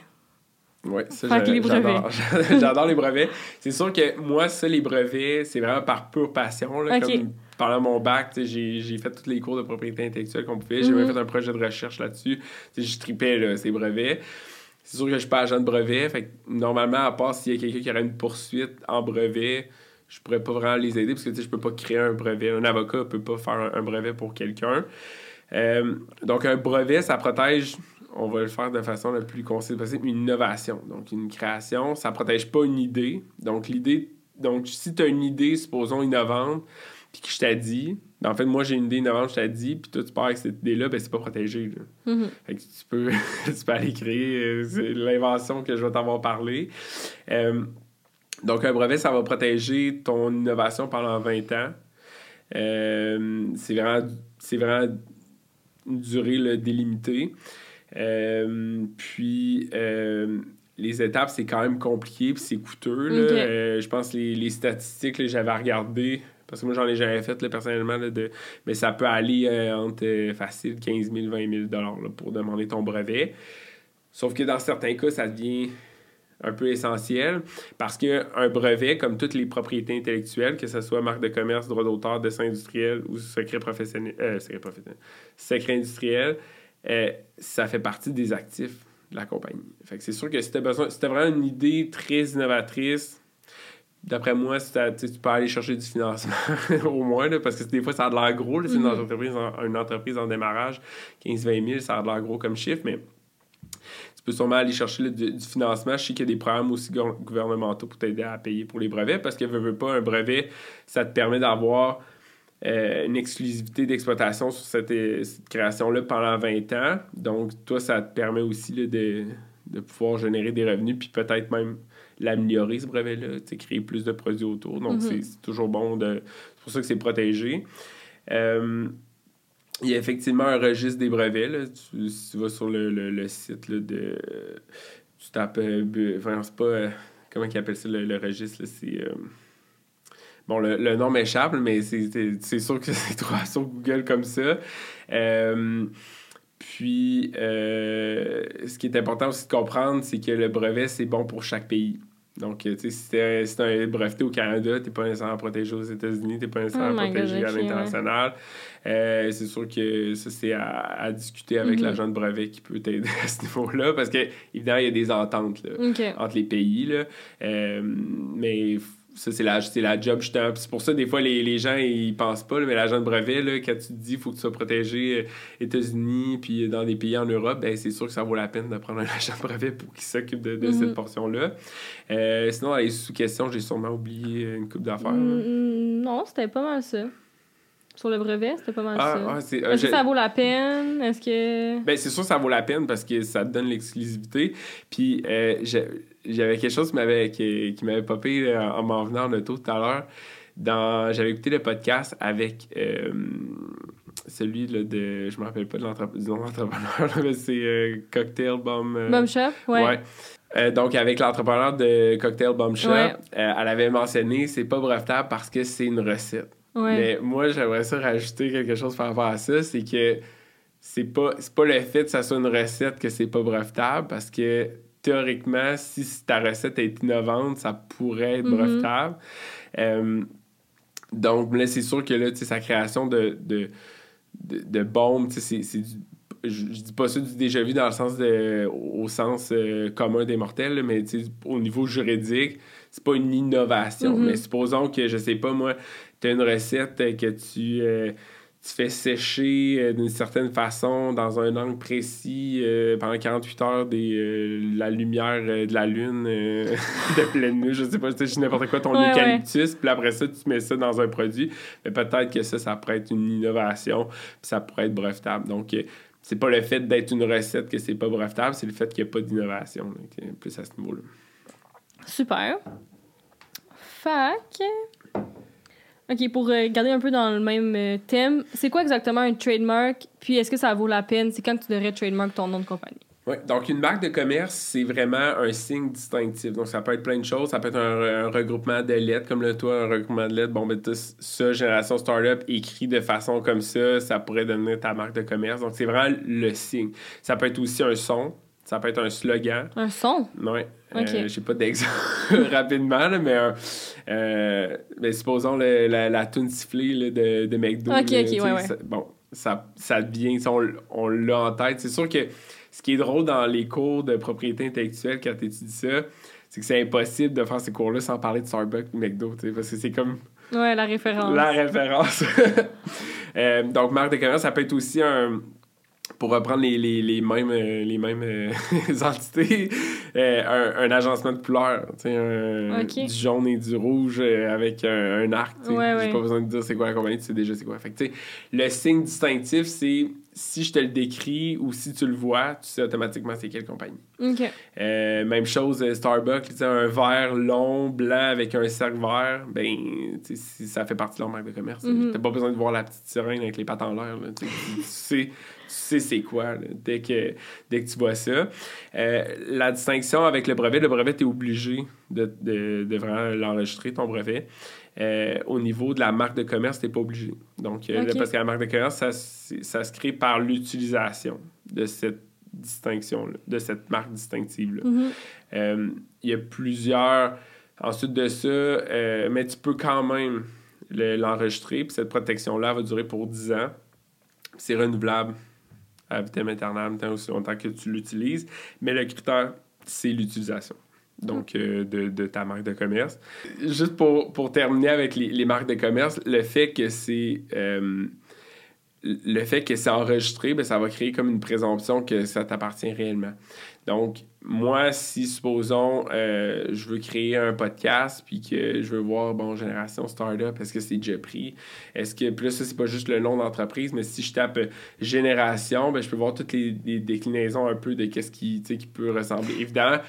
Oui, ça, j'adore. *laughs* j'adore les brevets. C'est sûr que moi, ça, les brevets, c'est vraiment par pure passion. Là, comme pendant mon bac, j'ai fait tous les cours de propriété intellectuelle qu'on pouvait. J'ai même mhm. fait un projet de recherche là-dessus. Je tripais ces brevets. C'est sûr que je suis pas agent de brevet. Fait normalement, à part s'il y a quelqu'un qui aurait une poursuite en brevet, je pourrais pas vraiment les aider parce que je peux pas créer un brevet. Un avocat peut pas faire un, brevet pour quelqu'un. Euh, donc, un brevet, ça protège, on va le faire de façon la plus concise possible, une innovation. Donc, une création, ça protège pas une idée. Donc, l'idée, donc si tu as une idée, supposons innovante, puis que je t'ai dit, ben, en fait, moi, j'ai une idée innovante, je t'ai dit, puis toi, tu pars avec cette idée-là, ben, c'est pas protégé. Mm-hmm. Fait que tu peux, *laughs* tu peux aller créer euh, l'invention que je vais t'avoir parlé. Euh, donc, un brevet, ça va protéger ton innovation pendant 20 ans. Euh, c'est vraiment, vraiment une durée délimitée. Euh, puis, les étapes, c'est quand même compliqué, puis c'est coûteux. je pense que les, les statistiques, j'avais regardé, parce que moi, j'en ai jamais fait personnellement, mais ça peut aller entre facile 15 000, 20 000 pour demander ton brevet. Sauf que dans certains cas, ça devient un peu essentiel parce qu'un brevet, comme toutes les propriétés intellectuelles, que ce soit marque de commerce, droit d'auteur, dessin industriel ou secret professionnel, euh, secret, professionnel secret industriel, euh, ça fait partie des actifs de la compagnie. Fait que c'est sûr que si tu besoin, si as vraiment une idée très innovatrice, d'après moi, tu peux aller chercher du financement *laughs* au moins, parce que des fois, ça a de l'air gros. C'est une, mm-hmm. entreprise en, une entreprise en démarrage, 15-20 000, ça a de l'air gros comme chiffre, mais tu peux sûrement aller chercher du, financement. Je sais qu'il y a des programmes aussi gouvernementaux pour t'aider à payer pour les brevets parce que, veux, pas, un brevet, ça te permet d'avoir euh, une exclusivité d'exploitation sur cette, euh, création-là pendant 20 ans. Donc, toi, ça te permet aussi de, pouvoir générer des revenus puis peut-être même l'améliorer, ce brevet-là, créer plus de produits autour. Donc, mm-hmm. c'est toujours bon de. C'est pour ça que c'est protégé. Euh, il y a effectivement un registre des brevets. Là. Tu, tu vas sur le, le, site là, de. Tu tapes. Euh, enfin, c'est pas. Euh, comment ils appellent ça le, registre C'est. Euh, bon, le, le nom m'échappe, mais c'est sûr que *laughs* c'est trouvé sur Google comme ça. Puis, ce qui est important aussi de comprendre, c'est que le brevet, c'est bon pour chaque pays. Donc, tu sais, si tu un breveté au Canada, tu n'es pas nécessairement protégé aux États-Unis, tu n'es pas nécessairement oh protégé à l'international. Euh, c'est sûr que ça, c'est à, discuter avec mm-hmm. l'agent de brevet qui peut t'aider *laughs* à ce niveau-là, parce que évidemment, il y a des ententes entre les pays. Là. Euh, mais ça, c'est la, la job justement. c'est pour ça, des fois, les, les gens, ils pensent pas, mais l'agent de brevet, là, quand tu te dis qu'il faut que tu sois protégé euh, États-Unis puis dans des pays en Europe, ben, c'est sûr que ça vaut la peine de prendre un *laughs* agent de brevet pour qu'il s'occupe de, de cette mm-hmm. portion-là. sinon, les sous-questions, j'ai sûrement oublié une coupe d'affaires. Mm, non, c'était pas mal ça. Sur le brevet, c'était pas mal ah, ça. Ah, Est-ce que ça vaut la peine? Est-ce que. Ben, c'est sûr que ça vaut la peine parce que ça te donne l'exclusivité. Puis, euh, j'avais quelque chose qui m'avait, qui, qui m'avait popé euh, en m'en venant en auto tout à l'heure. Dans... J'avais écouté le podcast avec euh, celui là, de. Je me rappelle pas de l'entrepreneur, *laughs* mais c'est Cocktail Bomb. Bomb Shop, ouais. ouais. donc, avec l'entrepreneur de Cocktail Bomb Shop, elle avait mentionné c'est pas brevetable parce que c'est une recette. Mais moi, j'aimerais ça rajouter quelque chose par rapport à ça, c'est que c'est pas, pas le fait que ça soit une recette que c'est pas brevetable, parce que théoriquement, si ta recette est innovante, ça pourrait être mm-hmm. brevetable. Euh, donc, là, c'est sûr que là, sa création de, de, de, de bombes, c'est du je, dis pas ça du déjà vu dans le sens de au sens euh, commun des mortels, mais au niveau juridique, c'est pas une innovation. Mm-hmm. Mais supposons que, je sais pas moi, tu as une recette que tu, euh, tu fais sécher euh, d'une certaine façon, dans un angle précis, euh, pendant 48 heures, des, euh, la lumière de la lune *laughs* de pleine nuit. Je sais pas, je n'importe quoi, ton eucalyptus. Puis après ça, tu mets ça dans un produit. Mais peut-être que ça, ça pourrait être une innovation. Puis ça pourrait être brevetable. Donc, c'est pas le fait d'être une recette que c'est pas brevetable, c'est le fait qu'il n'y a pas d'innovation. Plus à ce niveau-là. Super. Fac. OK, pour euh, garder un peu dans le même euh, thème, c'est quoi exactement un trademark? Puis est-ce que ça vaut la peine? C'est quand tu devrais trademark ton nom de compagnie? Oui, donc une marque de commerce, c'est vraiment un signe distinctif. Donc ça peut être plein de choses. Ça peut être un, regroupement de lettres, comme le toi, un regroupement de lettres. Bon, ben, ça, Génération Startup, écrit de façon comme ça, ça pourrait devenir ta marque de commerce. Donc c'est vraiment le signe. Ça peut être aussi un son. Ça peut être un slogan. Un son? Oui. Euh, j'ai pas d'exemple *laughs* rapidement, mais, euh, mais supposons la, la tune sifflée de, de McDo. OK, OK, ouais, ouais. bon, ça, ça devient, on, on l'a en tête. C'est sûr que ce qui est drôle dans les cours de propriété intellectuelle quand tu étudies ça, c'est que c'est impossible de faire ces cours-là sans parler de Starbucks ou McDo, parce que c'est comme... Ouais, la référence. La référence. *laughs* euh, donc, marque de commerce, ça peut être aussi un pour reprendre les, les, les mêmes, euh, les mêmes euh, *laughs* entités, euh, un, un, agencement de couleurs, un, du jaune et du rouge avec un, arc. Ouais, J'ai pas besoin de dire c'est quoi la compagnie, tu sais déjà c'est quoi. Fait que, le signe distinctif, c'est si je te le décris ou si tu le vois, tu sais automatiquement c'est quelle compagnie. même chose, Starbucks, un verre long, blanc avec un cercle vert, ben, ça fait partie de leur marque de commerce. Mm-hmm. T'as pas besoin de voir la petite sirène avec les pattes en l'air. Tu sais sais c'est quoi dès, que, dès que tu vois ça. Euh, la distinction avec le brevet, le brevet, tu es obligé de, de, vraiment l'enregistrer, ton brevet. Euh, au niveau de la marque de commerce, tu n'es pas obligé. Donc, euh, parce que la marque de commerce, ça, ça se crée par l'utilisation de cette distinction de cette marque distinctive. Mm-hmm. Il y a plusieurs. Ensuite de ça, mais tu peux quand même l'enregistrer, puis cette protection-là va durer pour 10 ans. C'est renouvelable à vitam aeternam tant aussi longtemps que tu l'utilises. Mais le critère, c'est l'utilisation. Donc, euh, de, de, ta marque de commerce. Juste pour, pour terminer avec les, les, marques de commerce, le fait que c'est euh, le fait que c'est enregistré, ben, ça va créer comme une présomption que ça t'appartient réellement. Donc, moi, si, supposons, euh, je veux créer un podcast, puis que je veux voir, bon, Génération Startup, est-ce que c'est déjà pris? Est-ce que, plus ça, c'est pas juste le nom d'entreprise, mais si je tape Génération, ben, je peux voir toutes les, déclinaisons un peu de qu'est-ce qui, qui peut ressembler. Évidemment,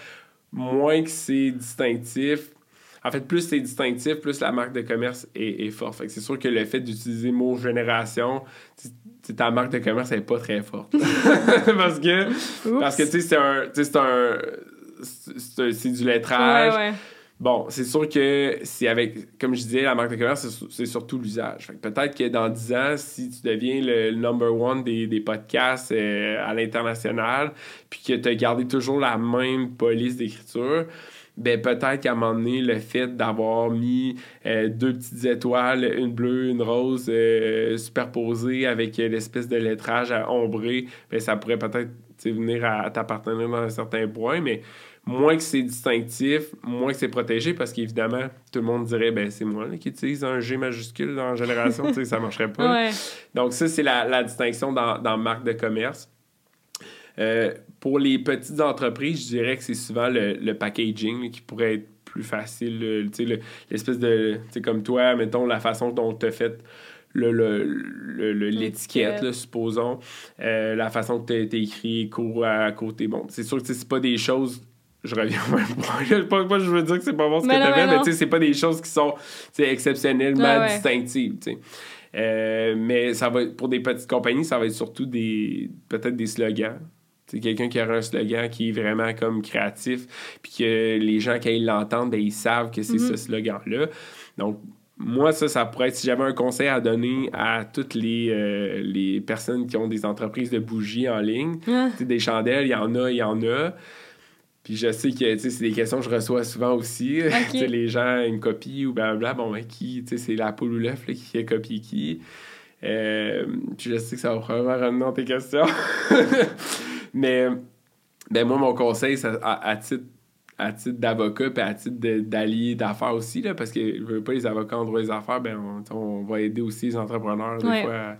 moins que c'est distinctif, en fait, plus c'est distinctif, plus la marque de commerce est, est forte. c'est sûr que le fait d'utiliser le mot génération, ta marque de commerce n'est pas très forte. *laughs* parce que, parce que tu sais, c'est un. C'est un. C'est du lettrage. Bon, c'est sûr que c'est avec, comme je disais, la marque de commerce, c'est surtout l'usage. Peut-être que dans 10 ans, si tu deviens le, number one des, des podcasts euh, à l'international, puis que tu as gardé toujours la même police d'écriture, ben peut-être qu'à un moment donné, le fait d'avoir mis euh, deux petites étoiles, une bleue, une rose, euh, superposées avec l'espèce de lettrage à ombré, ben ça pourrait peut-être venir à, t'appartenir dans un certain point, mais moins que c'est distinctif, moins que c'est protégé, parce qu'évidemment, tout le monde dirait, ben c'est moi qui utilise un G majuscule dans Génération, tu sais, ça marcherait pas. *laughs* Donc ça, c'est la, la, distinction dans, dans marque de commerce. Euh, pour les petites entreprises, je dirais que c'est souvent le, packaging qui pourrait être plus facile. L'espèce de. comme toi, mettons, la façon dont tu as fait l'étiquette, le, supposons, euh, la façon que tu as, écrit court à côté. Bon, c'est sûr que c'est pas des choses. Je reviens au même point. *laughs* Pas, je veux dire que c'est pas bon ce que tu as fait, mais c'est pas des choses qui sont exceptionnellement distinctives. Euh, mais ça va pour des petites compagnies, ça va être surtout des peut-être des slogans. C'est quelqu'un qui a un slogan qui est vraiment comme créatif, puis que les gens, quand ils l'entendent, ben, ils savent que c'est ce mhm. slogan-là. Donc, moi, ça, ça pourrait être, si j'avais un conseil à donner à toutes les, euh, les personnes qui ont des entreprises de bougies en ligne, ah. des chandelles, il y en a, il y en a. Puis je sais que c'est des questions que je reçois souvent aussi. *laughs* les gens, une copie ou blablabla. Bon, ben, qui, c'est la poule ou l'œuf qui a copié qui. Euh, puis je sais que ça va vraiment ramener dans tes questions. *laughs* Mais ben moi, mon conseil, à, titre à titre d'avocat et à titre d'allié d'affaires aussi, là, parce que je veux pas les avocats en droit des affaires, ben on, va aider aussi les entrepreneurs des fois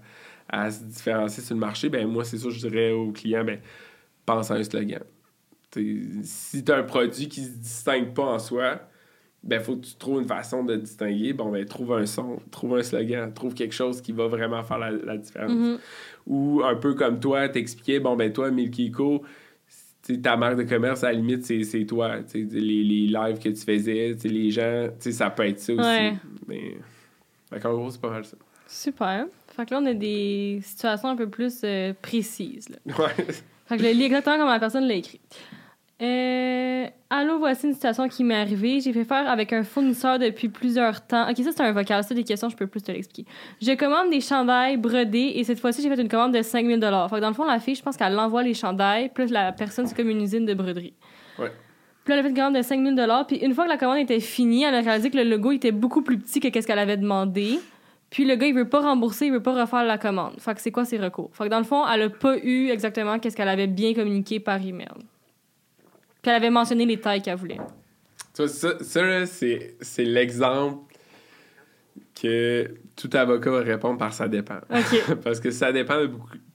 à se différencier sur le marché, ben moi, c'est sûr, je dirais aux clients, ben, pense à un slogan. si tu as un produit qui se distingue pas en soi, ben faut que tu trouves une façon de distinguer. Bon, ben trouve un son, trouve un slogan, trouve quelque chose qui va vraiment faire la, différence. Mhm. Ou un peu comme toi, t'expliquais, bon, ben toi, Milky Co, ta marque de commerce, à la limite, c'est toi. Les, les lives que tu faisais, les gens, ça peut être ça aussi. Mais, en gros, c'est pas mal ça. Super. Fait que là, on a des situations un peu plus euh, précises. Là. *laughs* Ouais. Fait que je lis exactement comme la personne l'a écrit. Euh, allô, voici une situation qui m'est arrivée. J'ai fait faire avec un fournisseur depuis plusieurs temps. Ok, ça c'est un vocal. Ça, des questions, je peux plus te l'expliquer. Je commande des chandails brodés et cette fois-ci, j'ai fait une commande de 5000 Fait que dans le fond, la fille, je pense qu'elle envoie les chandails, plus la personne, c'est comme une usine de broderie. Ouais. Puis là, elle a fait une commande de 5000 Puis une fois que la commande était finie, elle a réalisé que le logo était beaucoup plus petit que ce qu'elle avait demandé. Puis le gars, il veut pas rembourser, il veut pas refaire la commande. Fait que c'est quoi ses recours? Fait que dans le fond, elle a pas eu exactement qu'est-ce qu'elle avait bien communiqué par email. Puis elle avait mentionné les tailles qu'elle voulait. Ça, ça, c'est, c'est l'exemple que tout avocat va répondre par ça dépend. *laughs* Parce que ça dépend de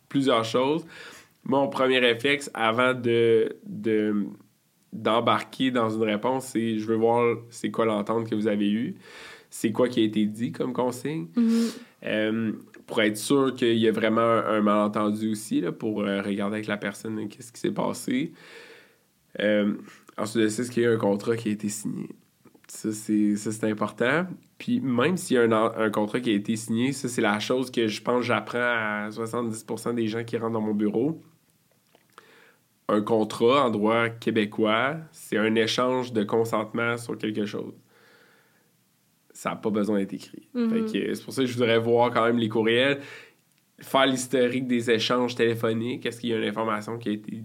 plusieurs choses. Mon premier réflexe avant de, de d'embarquer dans une réponse, c'est je veux voir c'est quoi l'entente que vous avez eue, c'est quoi qui a été dit comme consigne, mm-hmm. euh, pour être sûr qu'il y a vraiment un, malentendu aussi, là, pour euh, regarder avec la personne qu'est-ce qui s'est passé. Euh, ensuite de ça, est-ce qu'il y a un contrat qui a été signé? Ça, c'est important. Puis même s'il y a un, un, contrat qui a été signé, ça, c'est la chose que je pense j'apprends à 70% des gens qui rentrent dans mon bureau. Un contrat en droit québécois, c'est un échange de consentement sur quelque chose. Ça n'a pas besoin d'être écrit. Mm-hmm. C'est pour ça que je voudrais voir quand même les courriels, faire l'historique des échanges téléphoniques. Est-ce qu'il y a une information qui a été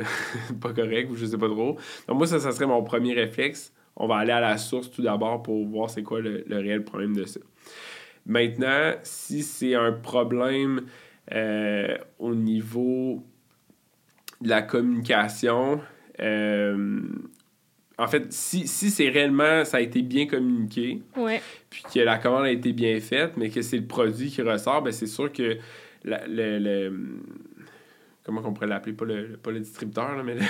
euh, *laughs* pas correcte ou je sais pas trop. Donc moi, ça, ça serait mon premier réflexe. On va aller à la source tout d'abord pour voir c'est quoi le, réel problème de ça. Maintenant, si c'est un problème euh, au niveau de la communication, euh, en fait, si, si c'est réellement, ça a été bien communiqué, puis que la commande a été bien faite, mais que c'est le produit qui ressort, ben c'est sûr que le, Comment on pourrait l'appeler? Pas le, pas le distributeur, là, mais le.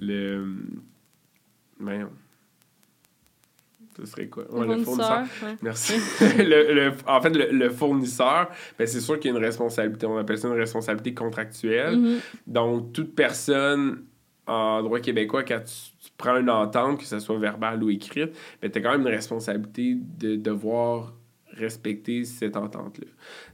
*laughs* le Ce serait quoi? le, fournisseur. Merci. *laughs* le, en fait, le, fournisseur, ben, c'est sûr qu'il y a une responsabilité. On appelle ça une responsabilité contractuelle. Mm-hmm. Donc, toute personne en droit québécois, quand tu, prends une entente, que ce soit verbale ou écrite, ben, tu as quand même une responsabilité de devoir respecter cette entente-là.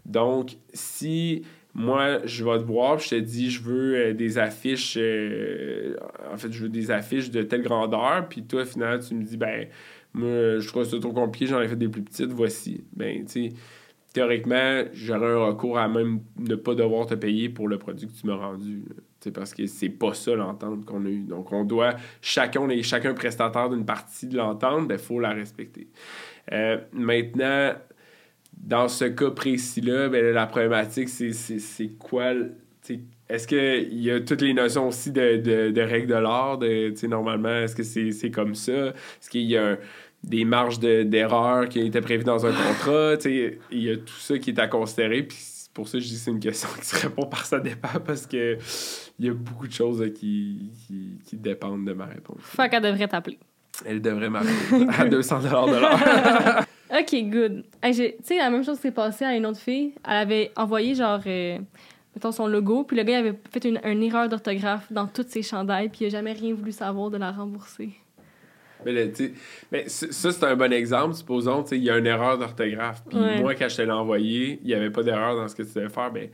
Donc, si moi, je vais te voir, je te dis, je veux euh, des affiches, euh, en fait, je veux des affiches de telle grandeur, puis toi, finalement, tu me dis, ben, moi, je trouve ça trop compliqué, j'en ai fait des plus petites, voici. Ben, tu sais, théoriquement, j'aurais un recours à même ne pas devoir te payer pour le produit que tu m'as rendu. C'est parce que c'est pas ça l'entente qu'on a eue. Donc, on doit, chacun, on est chacun prestataire d'une partie de l'entente, ben, il faut la respecter. Euh, maintenant, dans ce cas précis-là, ben, la problématique, c'est quoi? Est-ce qu'il y a toutes les notions aussi de, de, de règles de l'art? Normalement, est-ce que c'est comme ça? Est-ce qu'il y a des marges d'erreur qui étaient prévues dans un contrat? Il y a tout ça qui est à considérer. Puis pour ça, je dis que c'est une question qui se répond par ça dépend parce que il y a beaucoup de choses qui, qui, dépendent de ma réponse. Fait qu'elle devrait t'appeler. Elle devrait m'appeler à 200 de l'heure. *laughs* OK, good. tu sais, la même chose s'est passée à une autre fille. Elle avait envoyé, genre, euh, mettons, son logo, puis le gars avait fait une, erreur d'orthographe dans toutes ses chandails, puis il n'a jamais rien voulu savoir de la rembourser. Mais, mais ça, c'est un bon exemple. Supposons, il y a une erreur d'orthographe. Puis moi, quand je te l'ai envoyé, il n'y avait pas d'erreur dans ce que tu devais faire. Ben,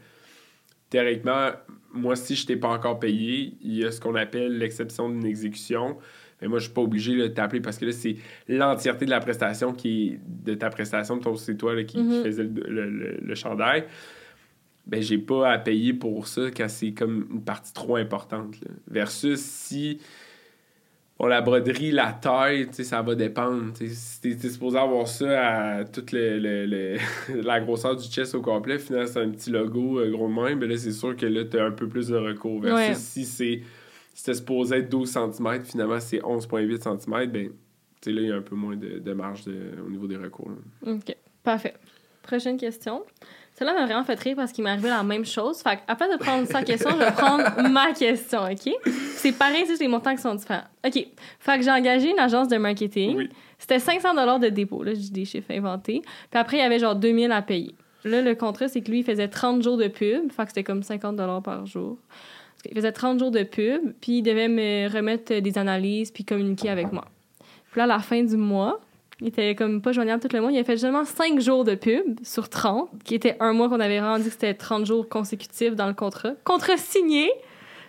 théoriquement, moi, si je t'ai pas encore payé, il y a ce qu'on appelle l'exception d'une exécution. Mais moi, je suis pas obligé de t'appeler parce que là, c'est l'entièreté de la prestation qui est de ta prestation, de c'est toi qui, faisais le, le, chandail. Ben, j'ai pas à payer pour ça quand c'est comme une partie trop importante. Versus si Bon, la broderie, la taille, ça va dépendre. Si t'es supposé avoir ça à toute le, *laughs* la grosseur du chest au complet, finalement, c'est un petit logo euh, gros de même, mais là, c'est sûr que là, t'as un peu plus de recours. Versus si c'est c'était supposé être 12 cm, finalement, c'est 11,8 cm, ben, là, il y a un peu moins de, marge au niveau des recours. OK. Parfait. Prochaine question. Celle-là m'a vraiment fait rire parce qu'il m'est arrivé la même chose. Fait après de prendre sa question, je vais prendre *laughs* ma question, OK? C'est pareil, c'est les montants qui sont différents. OK. Fait que j'ai engagé une agence de marketing. Oui. C'était 500 de dépôt. Là, j'ai des chiffres inventés. Puis après, il y avait genre 2000 à payer. Là, le contrat, c'est que lui, il faisait 30 jours de pub. Fait que c'était comme 50 par jour. Il faisait 30 jours de pub, puis il devait me remettre des analyses, puis communiquer avec moi. Puis là, à la fin du mois, il était comme pas joignable tout le monde. Il a fait seulement 5 jours de pub sur 30, qui était un mois qu'on avait rendu c'était 30 jours consécutifs dans le contrat. Contrat signé.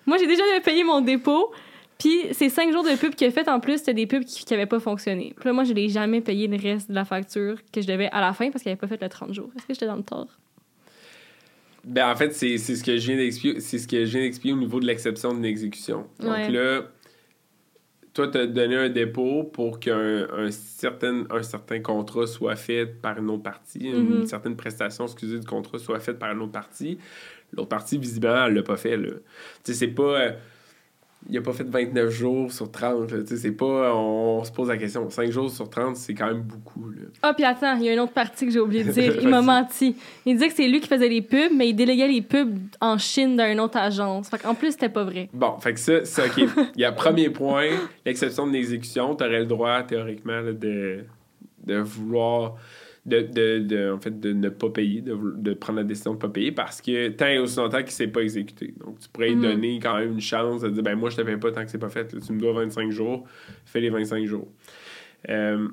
Moi, j'ai déjà payé mon dépôt. Puis ces 5 jours de pub qu'il a fait, en plus, c'était des pubs qui n'avaient pas fonctionné. Puis là, moi, je l'ai jamais payé le reste de la facture que je devais à la fin parce qu'il n'avait pas fait le 30 jours. Est-ce que j'étais dans le tort? Ben, en fait, c'est ce que je viens d'expliquer. C'est ce que je viens d'expliquer au niveau de l'exception d'une exécution. Donc Ouais. là, toi, tu as donné un dépôt pour qu'un un certain, un certain contrat soit fait par une autre partie, une Mhm. certaine prestation, excusez, du contrat soit faite par une autre partie. L'autre partie, visiblement, elle l'a pas fait. Tu sais, c'est pas. euh, il a pas fait 29 jours sur 30. là. Tu sais, c'est pas. On, on se pose la question. 5 jours sur 30, c'est quand même beaucoup. Là. Ah, puis attends, il y a une autre partie que j'ai oublié de *laughs* dire. Il m'a menti. Il disait que c'est lui qui faisait les pubs, mais il déléguait les pubs en Chine d'une autre agence. Fait qu'en plus, c'était pas vrai. Bon, fait que ça, c'est OK. *laughs* Il y a premier point, l'exception de l'exécution. Tu aurais le droit, théoriquement, là, de, de vouloir. De, de, de- en fait, de ne pas payer, de, de prendre la décision de ne pas payer parce que tant et aussi longtemps qu'il ne s'est pas exécuté. Donc, tu pourrais lui Mhm. donner quand même une chance de dire ben moi, je ne te paye pas tant que c'est pas fait. Là, tu me dois 25 jours, fais les 25 jours. Euh,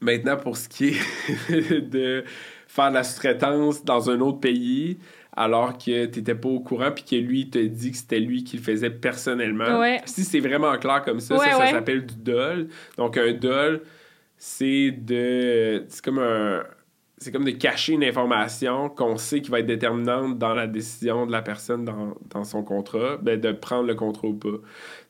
maintenant, pour ce qui est *laughs* de faire de la sous-traitance dans un autre pays, alors que tu n'étais pas au courant puis que lui il te dit que c'était lui qui le faisait personnellement. Ouais. Si c'est vraiment clair comme ça, Ouais, ça, ça ouais. s'appelle du dol. Donc un dol, c'est de c'est comme un c'est comme de cacher une information qu'on sait qui va être déterminante dans la décision de la personne dans, dans son contrat, ben, de prendre le contrat ou pas.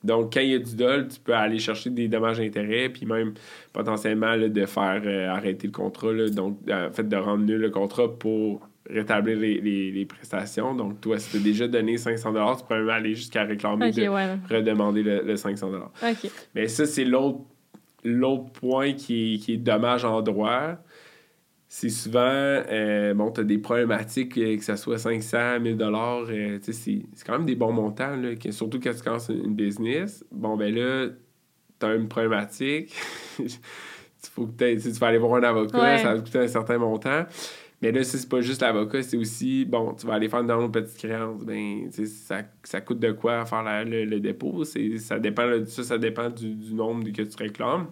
Donc, quand il y a du dol, tu peux aller chercher des dommages d'intérêt, puis même potentiellement là, de faire euh, arrêter le contrat, là, donc en fait de rendre nul le contrat pour rétablir les, les- les prestations. Donc, toi, si tu as déjà donné 500 tu peux même aller jusqu'à réclamer Ok, de ouais. redemander le, le 500 Ok. Mais ça, c'est l'autre l'autre point qui est, qui est dommage en droit. C'est souvent, euh, bon, tu as des problématiques, euh, que ce soit 500, 1000 dollars, c'est c'est quand même des bons montants, là, que- surtout quand tu commences une business. Bon, ben là, tu as une problématique. *laughs* Faut que tu vas aller voir un avocat, Ouais. ça va te coûter un certain montant. Mais là, c'est pas juste l'avocat, c'est aussi, bon, tu vas aller faire une autre petite créance. Ben, ça, ça coûte de quoi faire le, le dépôt. Ça dépend, ça, ça dépend du, du nombre que tu réclames.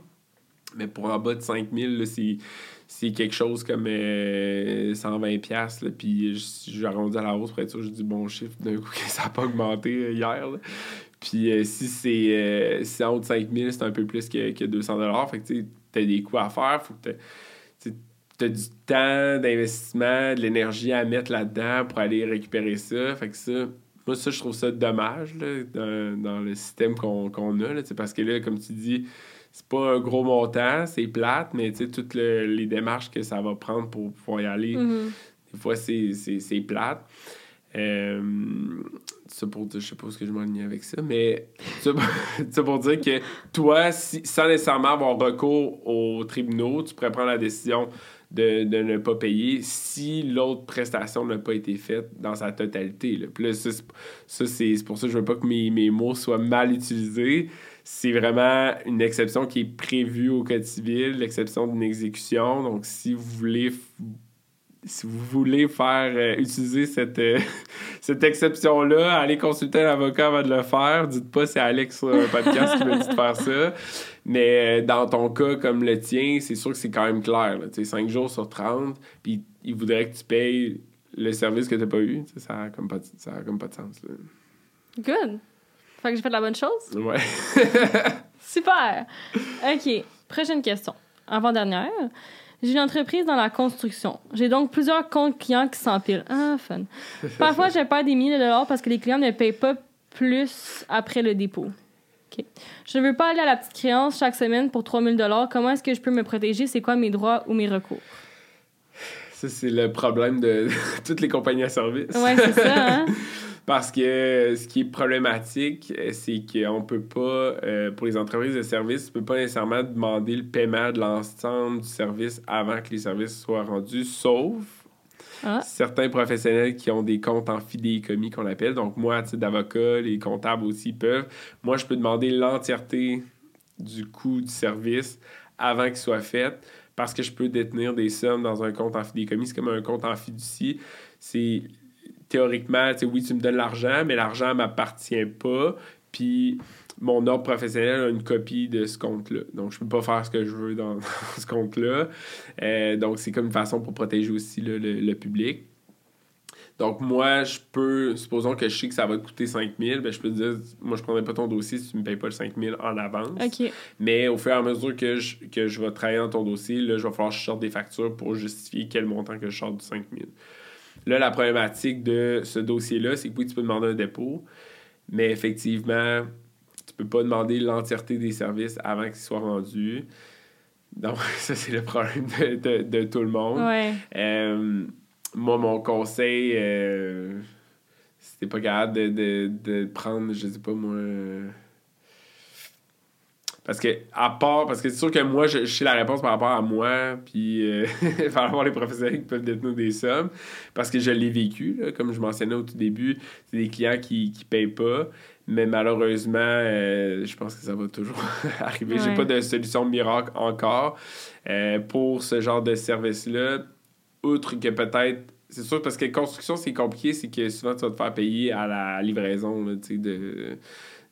Mais pour en bas de 5000, là, c'est, quelque chose comme euh, 120$. piastres, là, Puis je- j'ai arrondi à la hausse pour être sûr j'ai du bon chiffre d'un coup *laughs* que ça n'a pas augmenté euh, hier. Puis euh, si c'est euh, si en haut de 5000, c'est un peu plus que, que 200$. Fait que tu as des coûts à faire. Tu as du temps d'investissement, de l'énergie à mettre là-dedans pour aller récupérer ça. Fait que ça, moi, ça, je trouve ça dommage là, dans, dans le système qu'on a. Là, parce que là, comme tu dis, c'est pas un gros montant, c'est plate, mais toutes le- les démarches que ça va prendre pour pouvoir y aller, Mhm. des fois, c'est plate. Euh, ça pour dire, je sais pas ce que je m'enligne avec ça, mais ça, pour- *laughs* ça pour dire que toi, si- sans nécessairement avoir recours aux tribunaux, tu pourrais prendre la décision de, ne pas payer si l'autre prestation n'a pas été faite dans sa totalité. Là. Ça, c'est- pour ça que je veux pas que mes, mes mots soient mal utilisés. C'est vraiment une exception qui est prévue au Code civil, l'exception d'une exécution. Donc, si vous voulez si vous voulez faire euh, utiliser cette, euh, *laughs* cette exception-là, allez consulter un avocat avant de le faire. Dites pas c'est Alex sur un podcast qui m'a dit de faire ça. Mais euh, dans ton cas comme le tien, c'est sûr que c'est quand même clair. Tu sais, 5 jours sur 30, puis il voudrait que tu payes le service que tu n'as pas eu. Ça n'a comme, pas de- ça a comme pas de sens. là. Good. Fait que j'ai fait la bonne chose? Ouais. *laughs* Super. OK. Prochaine question. Avant-dernière. J'ai une entreprise dans la construction. J'ai donc plusieurs comptes clients qui s'empilent. Ah, fun. Parfois, je perds des milliers de dollars parce que les clients ne payent pas plus après le dépôt. OK. Je ne veux pas aller à la petite créance chaque semaine pour 3000 dollars. Comment est-ce que je peux me protéger? C'est quoi mes droits ou mes recours? Ça, c'est le problème de *laughs* toutes les compagnies à service. Ouais, c'est ça, hein? *laughs* Parce que ce qui est problématique, euh, c'est qu'on peut pas, euh, pour les entreprises de services, tu peux pas nécessairement demander le paiement de l'ensemble du service avant que les services soient rendus, sauf Ah. certains professionnels qui ont des comptes en fidéicommis qu'on appelle. Donc, moi, à titre d'avocat, les comptables aussi peuvent. Moi, je peux demander l'entièreté du coût du service avant qu'il soit fait parce que je peux détenir des sommes dans un compte en fidéicommis. C'est comme un compte en fiducie. C'est théoriquement, oui, tu me donnes l'argent, mais l'argent ne m'appartient pas. Puis mon ordre professionnel a une copie de ce compte-là. Donc, je peux pas faire ce que je veux dans, *laughs* dans ce compte-là. Euh, donc, c'est comme une façon pour protéger aussi là, le, le public. Donc, moi, je peux, supposons que je sais que ça va te coûter 5 000, ben, je peux te dire, moi, je ne prendrai pas ton dossier si tu ne me payes pas le 5 000 en avance. OK. Mais au fur et à mesure que je, que je vais travailler dans ton dossier, là, je vais falloir que je sorte des factures pour justifier quel montant que je sorte du 5 000. Là, la problématique de ce dossier-là, c'est que oui, tu peux demander un dépôt, mais effectivement, tu peux pas demander l'entièreté des services avant qu'ils soient rendus. Donc, *laughs* ça, c'est le problème de, de- de tout le monde. Ouais. Euh, moi, mon conseil, euh, si t'es pas capable de, de, de prendre, je sais pas moi. Parce que, à part, parce que c'est sûr que moi, je, je sais la réponse par rapport à moi, puis euh, *laughs* par rapport les professionnels qui peuvent détenir des sommes, parce que je l'ai vécu, là, comme je mentionnais au tout début, c'est des clients qui, qui payent pas, mais malheureusement, euh, je pense que ça va toujours *laughs* arriver. J'ai Ouais. pas de solution miracle encore euh, pour ce genre de service-là outre que peut-être. C'est sûr, parce que construction, c'est compliqué, c'est que souvent, tu vas te faire payer à la livraison là, tu sais, de,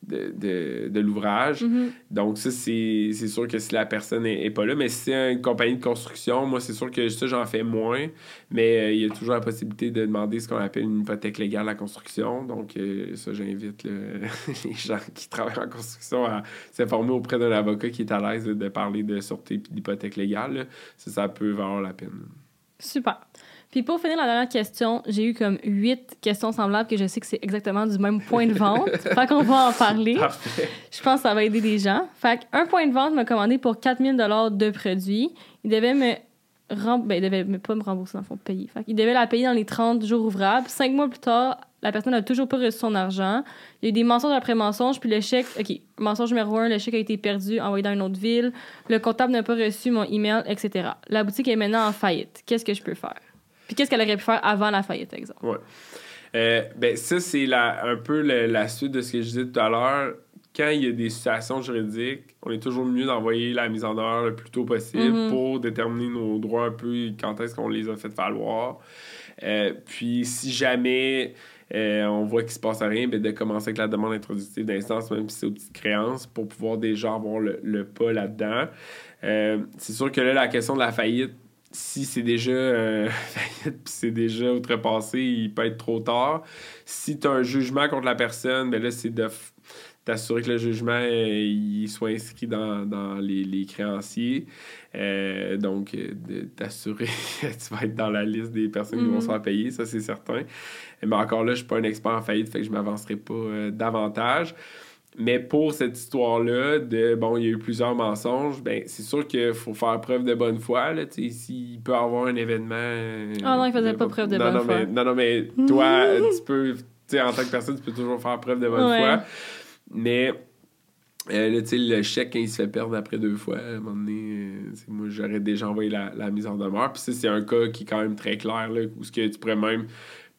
de, de, de l'ouvrage. Mhm. Donc, ça, c'est c'est sûr que si la personne n'est pas là. Mais si c'est une compagnie de construction, moi, c'est sûr que ça, j'en fais moins. Mais euh, il y a toujours la possibilité de demander ce qu'on appelle une hypothèque légale à la construction. Donc, euh, ça, j'invite *laughs* les gens qui travaillent en construction à s'informer auprès d'un avocat qui est à l'aise de parler de sûreté et d'hypothèque légale. là. Ça, ça peut valoir la peine. Super. Puis pour finir la dernière question, j'ai eu comme huit questions semblables que je sais que c'est exactement du même point de vente. *laughs* fait qu'on va en parler. Parfait. Je pense que ça va aider des gens. Fait un point de vente m'a commandé pour 4000 de produits. Il devait me ben, il devait pas me rembourser dans le fond, payer. Fait il devait la payer dans les 30 jours ouvrables. Cinq mois plus tard, la personne n'a toujours pas reçu son argent. Il y a eu des mensonges après mensonges, puis le chèque, OK, mensonge numéro un, le chèque a été perdu, envoyé dans une autre ville. Le comptable n'a pas reçu mon email, etc. La boutique est maintenant en faillite. Qu'est-ce que je peux faire? Puis qu'est-ce qu'elle aurait pu faire avant la faillite, exemple? Euh, ben, ça, c'est la, un peu le- la suite de ce que je disais tout à l'heure. Quand il y a des situations juridiques, on est toujours mieux d'envoyer la mise en œuvre le plus tôt possible Mhm. pour déterminer nos droits un peu quand est-ce qu'on les a fait valoir. Euh, puis, si jamais euh, on voit qu'il se passe rien, ben, de commencer avec la demande introductive d'instance, même si c'est aux petites créances, pour pouvoir déjà avoir le, le pas là-dedans. Euh, c'est sûr que là, la question de la faillite, si c'est déjà euh, *laughs* c'est déjà outrepassé, il peut être trop tard. Si tu as un jugement contre la personne, ben là, c'est de t'assurer que le jugement euh, il soit inscrit dans, dans les, les créanciers. Euh, donc, euh, de t'assurer *laughs* que tu vas être dans la liste des personnes qui vont Mhm. se faire payer, ça c'est certain. Mais encore là, je suis pas un expert en faillite, fait que je m'avancerai pas davantage. Mais pour cette histoire-là, de bon, il y a eu plusieurs mensonges, ben c'est sûr qu'il faut faire preuve de bonne foi. Là, S'il peut y avoir un événement. euh, Ah non, il faisait pas preuve de non, bonne non, foi. Mais, non, non, mais toi, *laughs* tu peux, tu sais, en tant que personne, tu peux toujours faire preuve de bonne Ouais. foi. Mais euh, là, le chèque, quand il se fait perdre après deux fois, à un moment donné, euh, moi, j'aurais déjà envoyé la, la mise en demeure. Puis c'est un cas qui est quand même très clair, là, où ce que tu pourrais même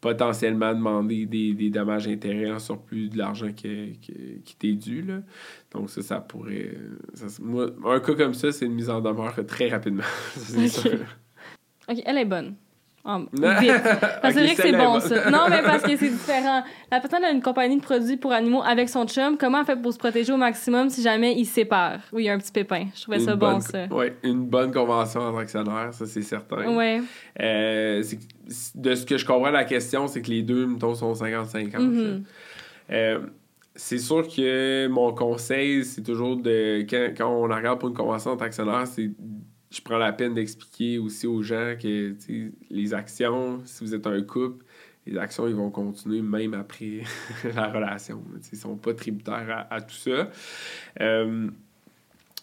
potentiellement demander des, des dommages intérêts en surplus de l'argent qui, qui, qui t'est dû. Là. Donc ça, ça pourrait... ça, c'est- moi, un cas comme ça, c'est une mise en demeure très rapidement. *laughs* Ça, c'est Ok. sûr. OK, elle est bonne. Vite. *laughs* Parce que c'est vrai que c'est bon, ça. Non, mais parce que c'est différent. La personne a une compagnie de produits pour animaux avec son chum. Comment elle fait pour se protéger au maximum si jamais ils se séparent? Oui, il y a un petit pépin. Je trouvais ça bon, ça. ouais, une bonne convention entre actionnaires, ça c'est certain. Ouais. Euh, de ce que je comprends la question, c'est que les deux, mettons, sont 50-50. Mhm. là. Euh, c'est sûr que mon conseil, c'est toujours de. Quand, quand on regarde pour une convention entre actionnaires, c'est. Je prends la peine d'expliquer aussi aux gens que les actions, si vous êtes un couple, les actions, ils vont continuer même après *laughs* la relation. Ils sont pas tributaires à, tout ça. Euh,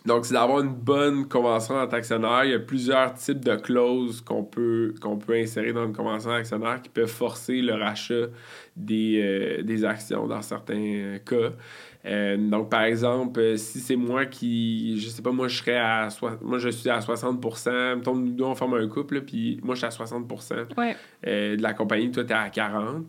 Donc, c'est d'avoir une bonne convention en actionnaire. Il y a plusieurs types de clauses qu'on peut, peut insérer dans une convention actionnaire qui peuvent forcer le rachat des, euh, des actions dans certains cas. Euh, donc, par exemple, euh, si c'est moi qui, je sais pas, moi je serais à, moi je suis à 60% mettons, nous deux on forme un couple, puis moi je suis à 60% de la compagnie, toi tu es à 40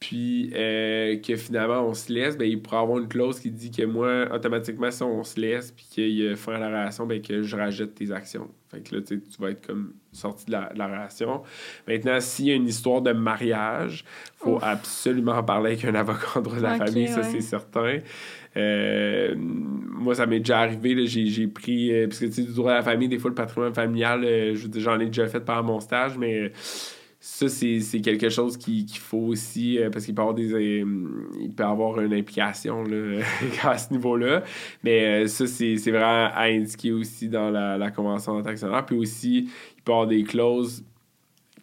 puis euh, que finalement on se laisse, ben, il pourrait avoir une clause qui dit que moi, automatiquement, si on se laisse, puis qu'il fin à la relation, ben, que je rajoute tes actions. Fait que là, tu vas être comme sorti de la, relation. Maintenant, s'il y a une histoire de mariage, faut absolument en parler avec un avocat en droit de la famille, ça c'est certain. Euh, moi, ça m'est déjà arrivé, j'ai pris, euh, parce que tu sais, du droit de la famille, des fois, le patrimoine familial, j'en ai déjà fait par mon stage, mais ça, c'est quelque chose qu'il faut aussi, euh, parce qu'il peut avoir des euh, il peut avoir une implication là, *laughs* à ce niveau-là. Mais euh, ça, c'est vraiment à indiquer aussi dans la, convention d'actionnaire. Puis aussi, il peut avoir des clauses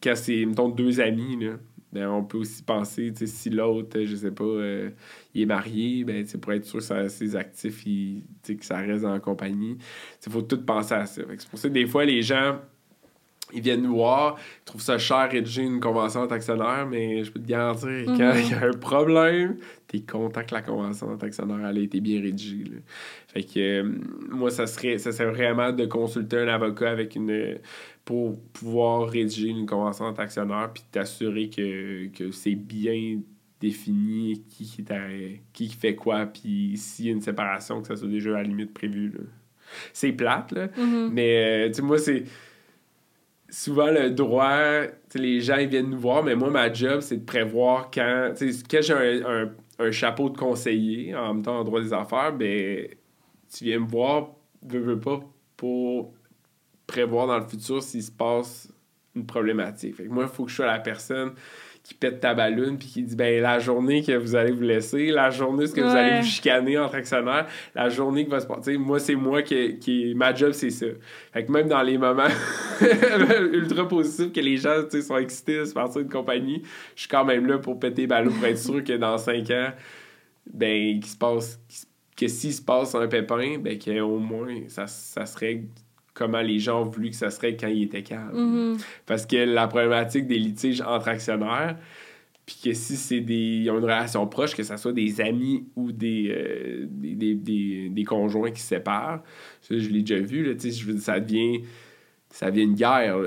quand c'est, mettons, deux amis, là. Ben, on peut aussi penser, si l'autre, je sais pas, il est marié, ben, pour être sûr que ses actifs, il, que ça reste en compagnie. Il faut tout penser à ça. C'est pour ça que des fois, les gens ils viennent nous voir, ils trouvent ça cher rédiger une convention d'actionnaire, mais je peux te garantir, quand mhm. il *laughs* y a un problème, t'es content que la convention d'actionnaire ait été bien rédigée. Fait que euh, moi, ça serait, ça serait vraiment de consulter un avocat avec une pour pouvoir rédiger une convention d'actionnaire puis t'assurer que, que c'est bien défini qui, qui, fait quoi, puis s'il y a une séparation, que ça soit déjà à la limite prévu. C'est plate, là. Mhm. Mais, euh, tu sais, moi, c'est souvent le droit, les gens viennent nous voir, mais moi, ma job, c'est de prévoir quand. Quand j'ai un, chapeau de conseiller en même temps en droit des affaires, ben, tu viens me voir, veux, veux pas, pour prévoir dans le futur s'il se passe une problématique. Fait moi, il faut que je sois la personne qui pète ta ballonne puis qui dit ben la journée que vous allez vous laisser, la journée que vous allez vous chicaner entre actionnaires, la journée qui va se passer, moi c'est moi qui, qui ma job c'est ça. Fait que même dans les moments *laughs* ultra positifs que les gens sont excités de se partir d'une compagnie, je suis quand même là pour péter ballon pour être sûr que dans cinq ans ben qu'il se passe que s'il se passe un pépin, ben qu'au moins ça, ça serait comment les gens ont voulu que ça serait quand il était calme. Mm-hmm. Parce que la problématique des litiges entre actionnaires, puis que si c'est des ils ont une relation proche, que ce soit des amis ou des, euh, des, des, des, conjoints qui se séparent, ça, je l'ai déjà vu, là, je ça devient ça devient une guerre.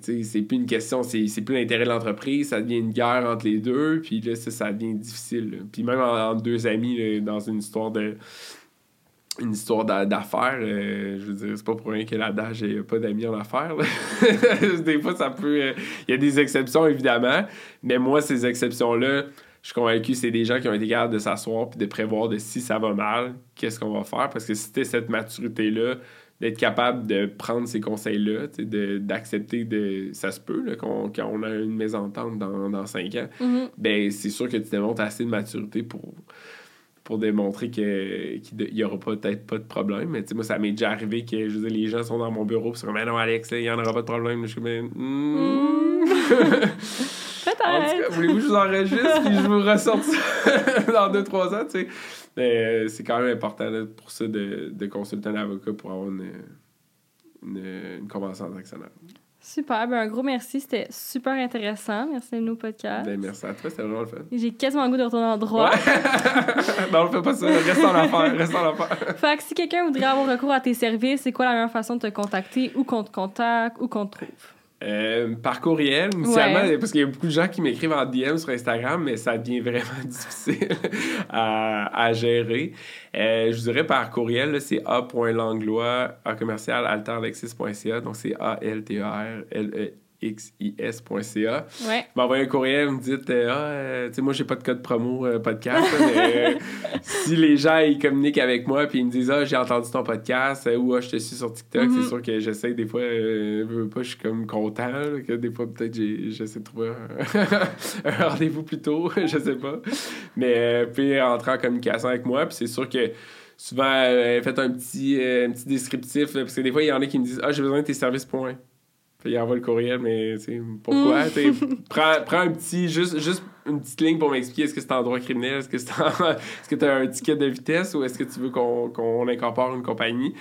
C'est plus une question, c'est plus l'intérêt de l'entreprise, ça devient une guerre entre les deux, puis là, ça, ça devient difficile. Puis même entre deux amis, dans une histoire de, une histoire d'affaires. Euh, je veux dire, c'est pas pour rien que l'adage n'a pas d'amis en affaires. *laughs* des fois, ça peut. Euh, il y a des exceptions, évidemment, mais moi, ces exceptions-là, je suis convaincu que c'est des gens qui ont été capables de s'asseoir puis de prévoir de si ça va mal, qu'est-ce qu'on va faire? Parce que si tu cette maturité-là, d'être capable de prendre ces conseils-là, d'accepter de, Ça se peut, là, quand on a une mésentente dans, dans cinq ans, mm-hmm. ben c'est sûr que tu démontres assez de maturité pour pour démontrer qu'il n'y aura peut-être pas de problème. Mais moi, ça m'est déjà arrivé que je les gens sont dans mon bureau et sont comme, non, Alex, il n'y en aura pas de problème. Je suis comme, hmm. *laughs* Peut-être. voulez-vous que je vous enregistre et je vous ressorte *laughs* dans deux, trois ans, tu sais. Mais euh, c'est quand même important pour ça de, de, consulter un avocat pour avoir une, une, une convention d'actionnaire. Super, ben un gros merci, c'était super intéressant. Merci de nous podcast. Ben merci à toi, c'était vraiment le fun. J'ai quasiment le goût de retourner en droit. *laughs* non, on fait pas ça, reste en affaires, reste en affaires. Fait que si quelqu'un voudrait avoir recours à tes services, c'est quoi la meilleure façon de te contacter, où qu'on te contacte, où qu'on te trouve? Euh, par courriel, initialement, parce qu'il y a beaucoup de gens qui m'écrivent en DM sur Instagram, mais ça devient *laughs* vraiment difficile à, gérer. Euh, je vous dirais par courriel, c'est a.langlois à commercial donc c'est A-L-T-E-R-L-E xis.ca. Ouais. M'envoyez un courriel, vous me dites euh, Ah, euh, tu sais, moi, j'ai pas de code promo euh, podcast, mais *laughs* si les gens ils communiquent avec moi puis ils me disent Ah, j'ai entendu ton podcast ou Ah, je te suis sur TikTok, c'est mm-hmm. sûr que j'essaie des fois, pas, je suis comme content, que des fois, peut-être, j'essaie de trouver un, *laughs* rendez-vous plus tôt, *laughs* je sais pas. Mais puis entrer en communication avec moi, puis c'est sûr que souvent, faites un petit, un petit descriptif, parce que des fois, il y en a qui me disent Ah, j'ai besoin de tes services, point il envoie le courriel, mais pourquoi? Mm. *laughs* prends, prends, un petit, juste, juste une petite ligne pour m'expliquer est-ce que c'est en droit criminel, est-ce que c'est *laughs* est-ce que tu as un ticket de vitesse ou est-ce que tu veux qu'on, qu'on incorpore une compagnie?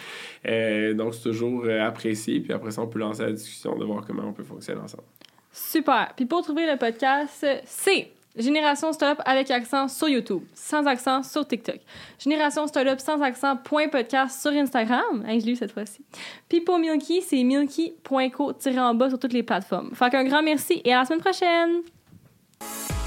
Euh, donc, c'est toujours euh, apprécié. Puis après ça, on peut lancer la discussion de voir comment on peut fonctionner ensemble. Super. Puis pour trouver le podcast, c'est Génération Startup avec accent sur YouTube, sans accent sur TikTok. Génération Startup sans accent point podcast sur Instagram. Hein, je l'ai eu cette fois-ci. Puis pour Milky, c'est milky.co-en bas sur toutes les plateformes. Fait qu'un grand merci et à la semaine prochaine!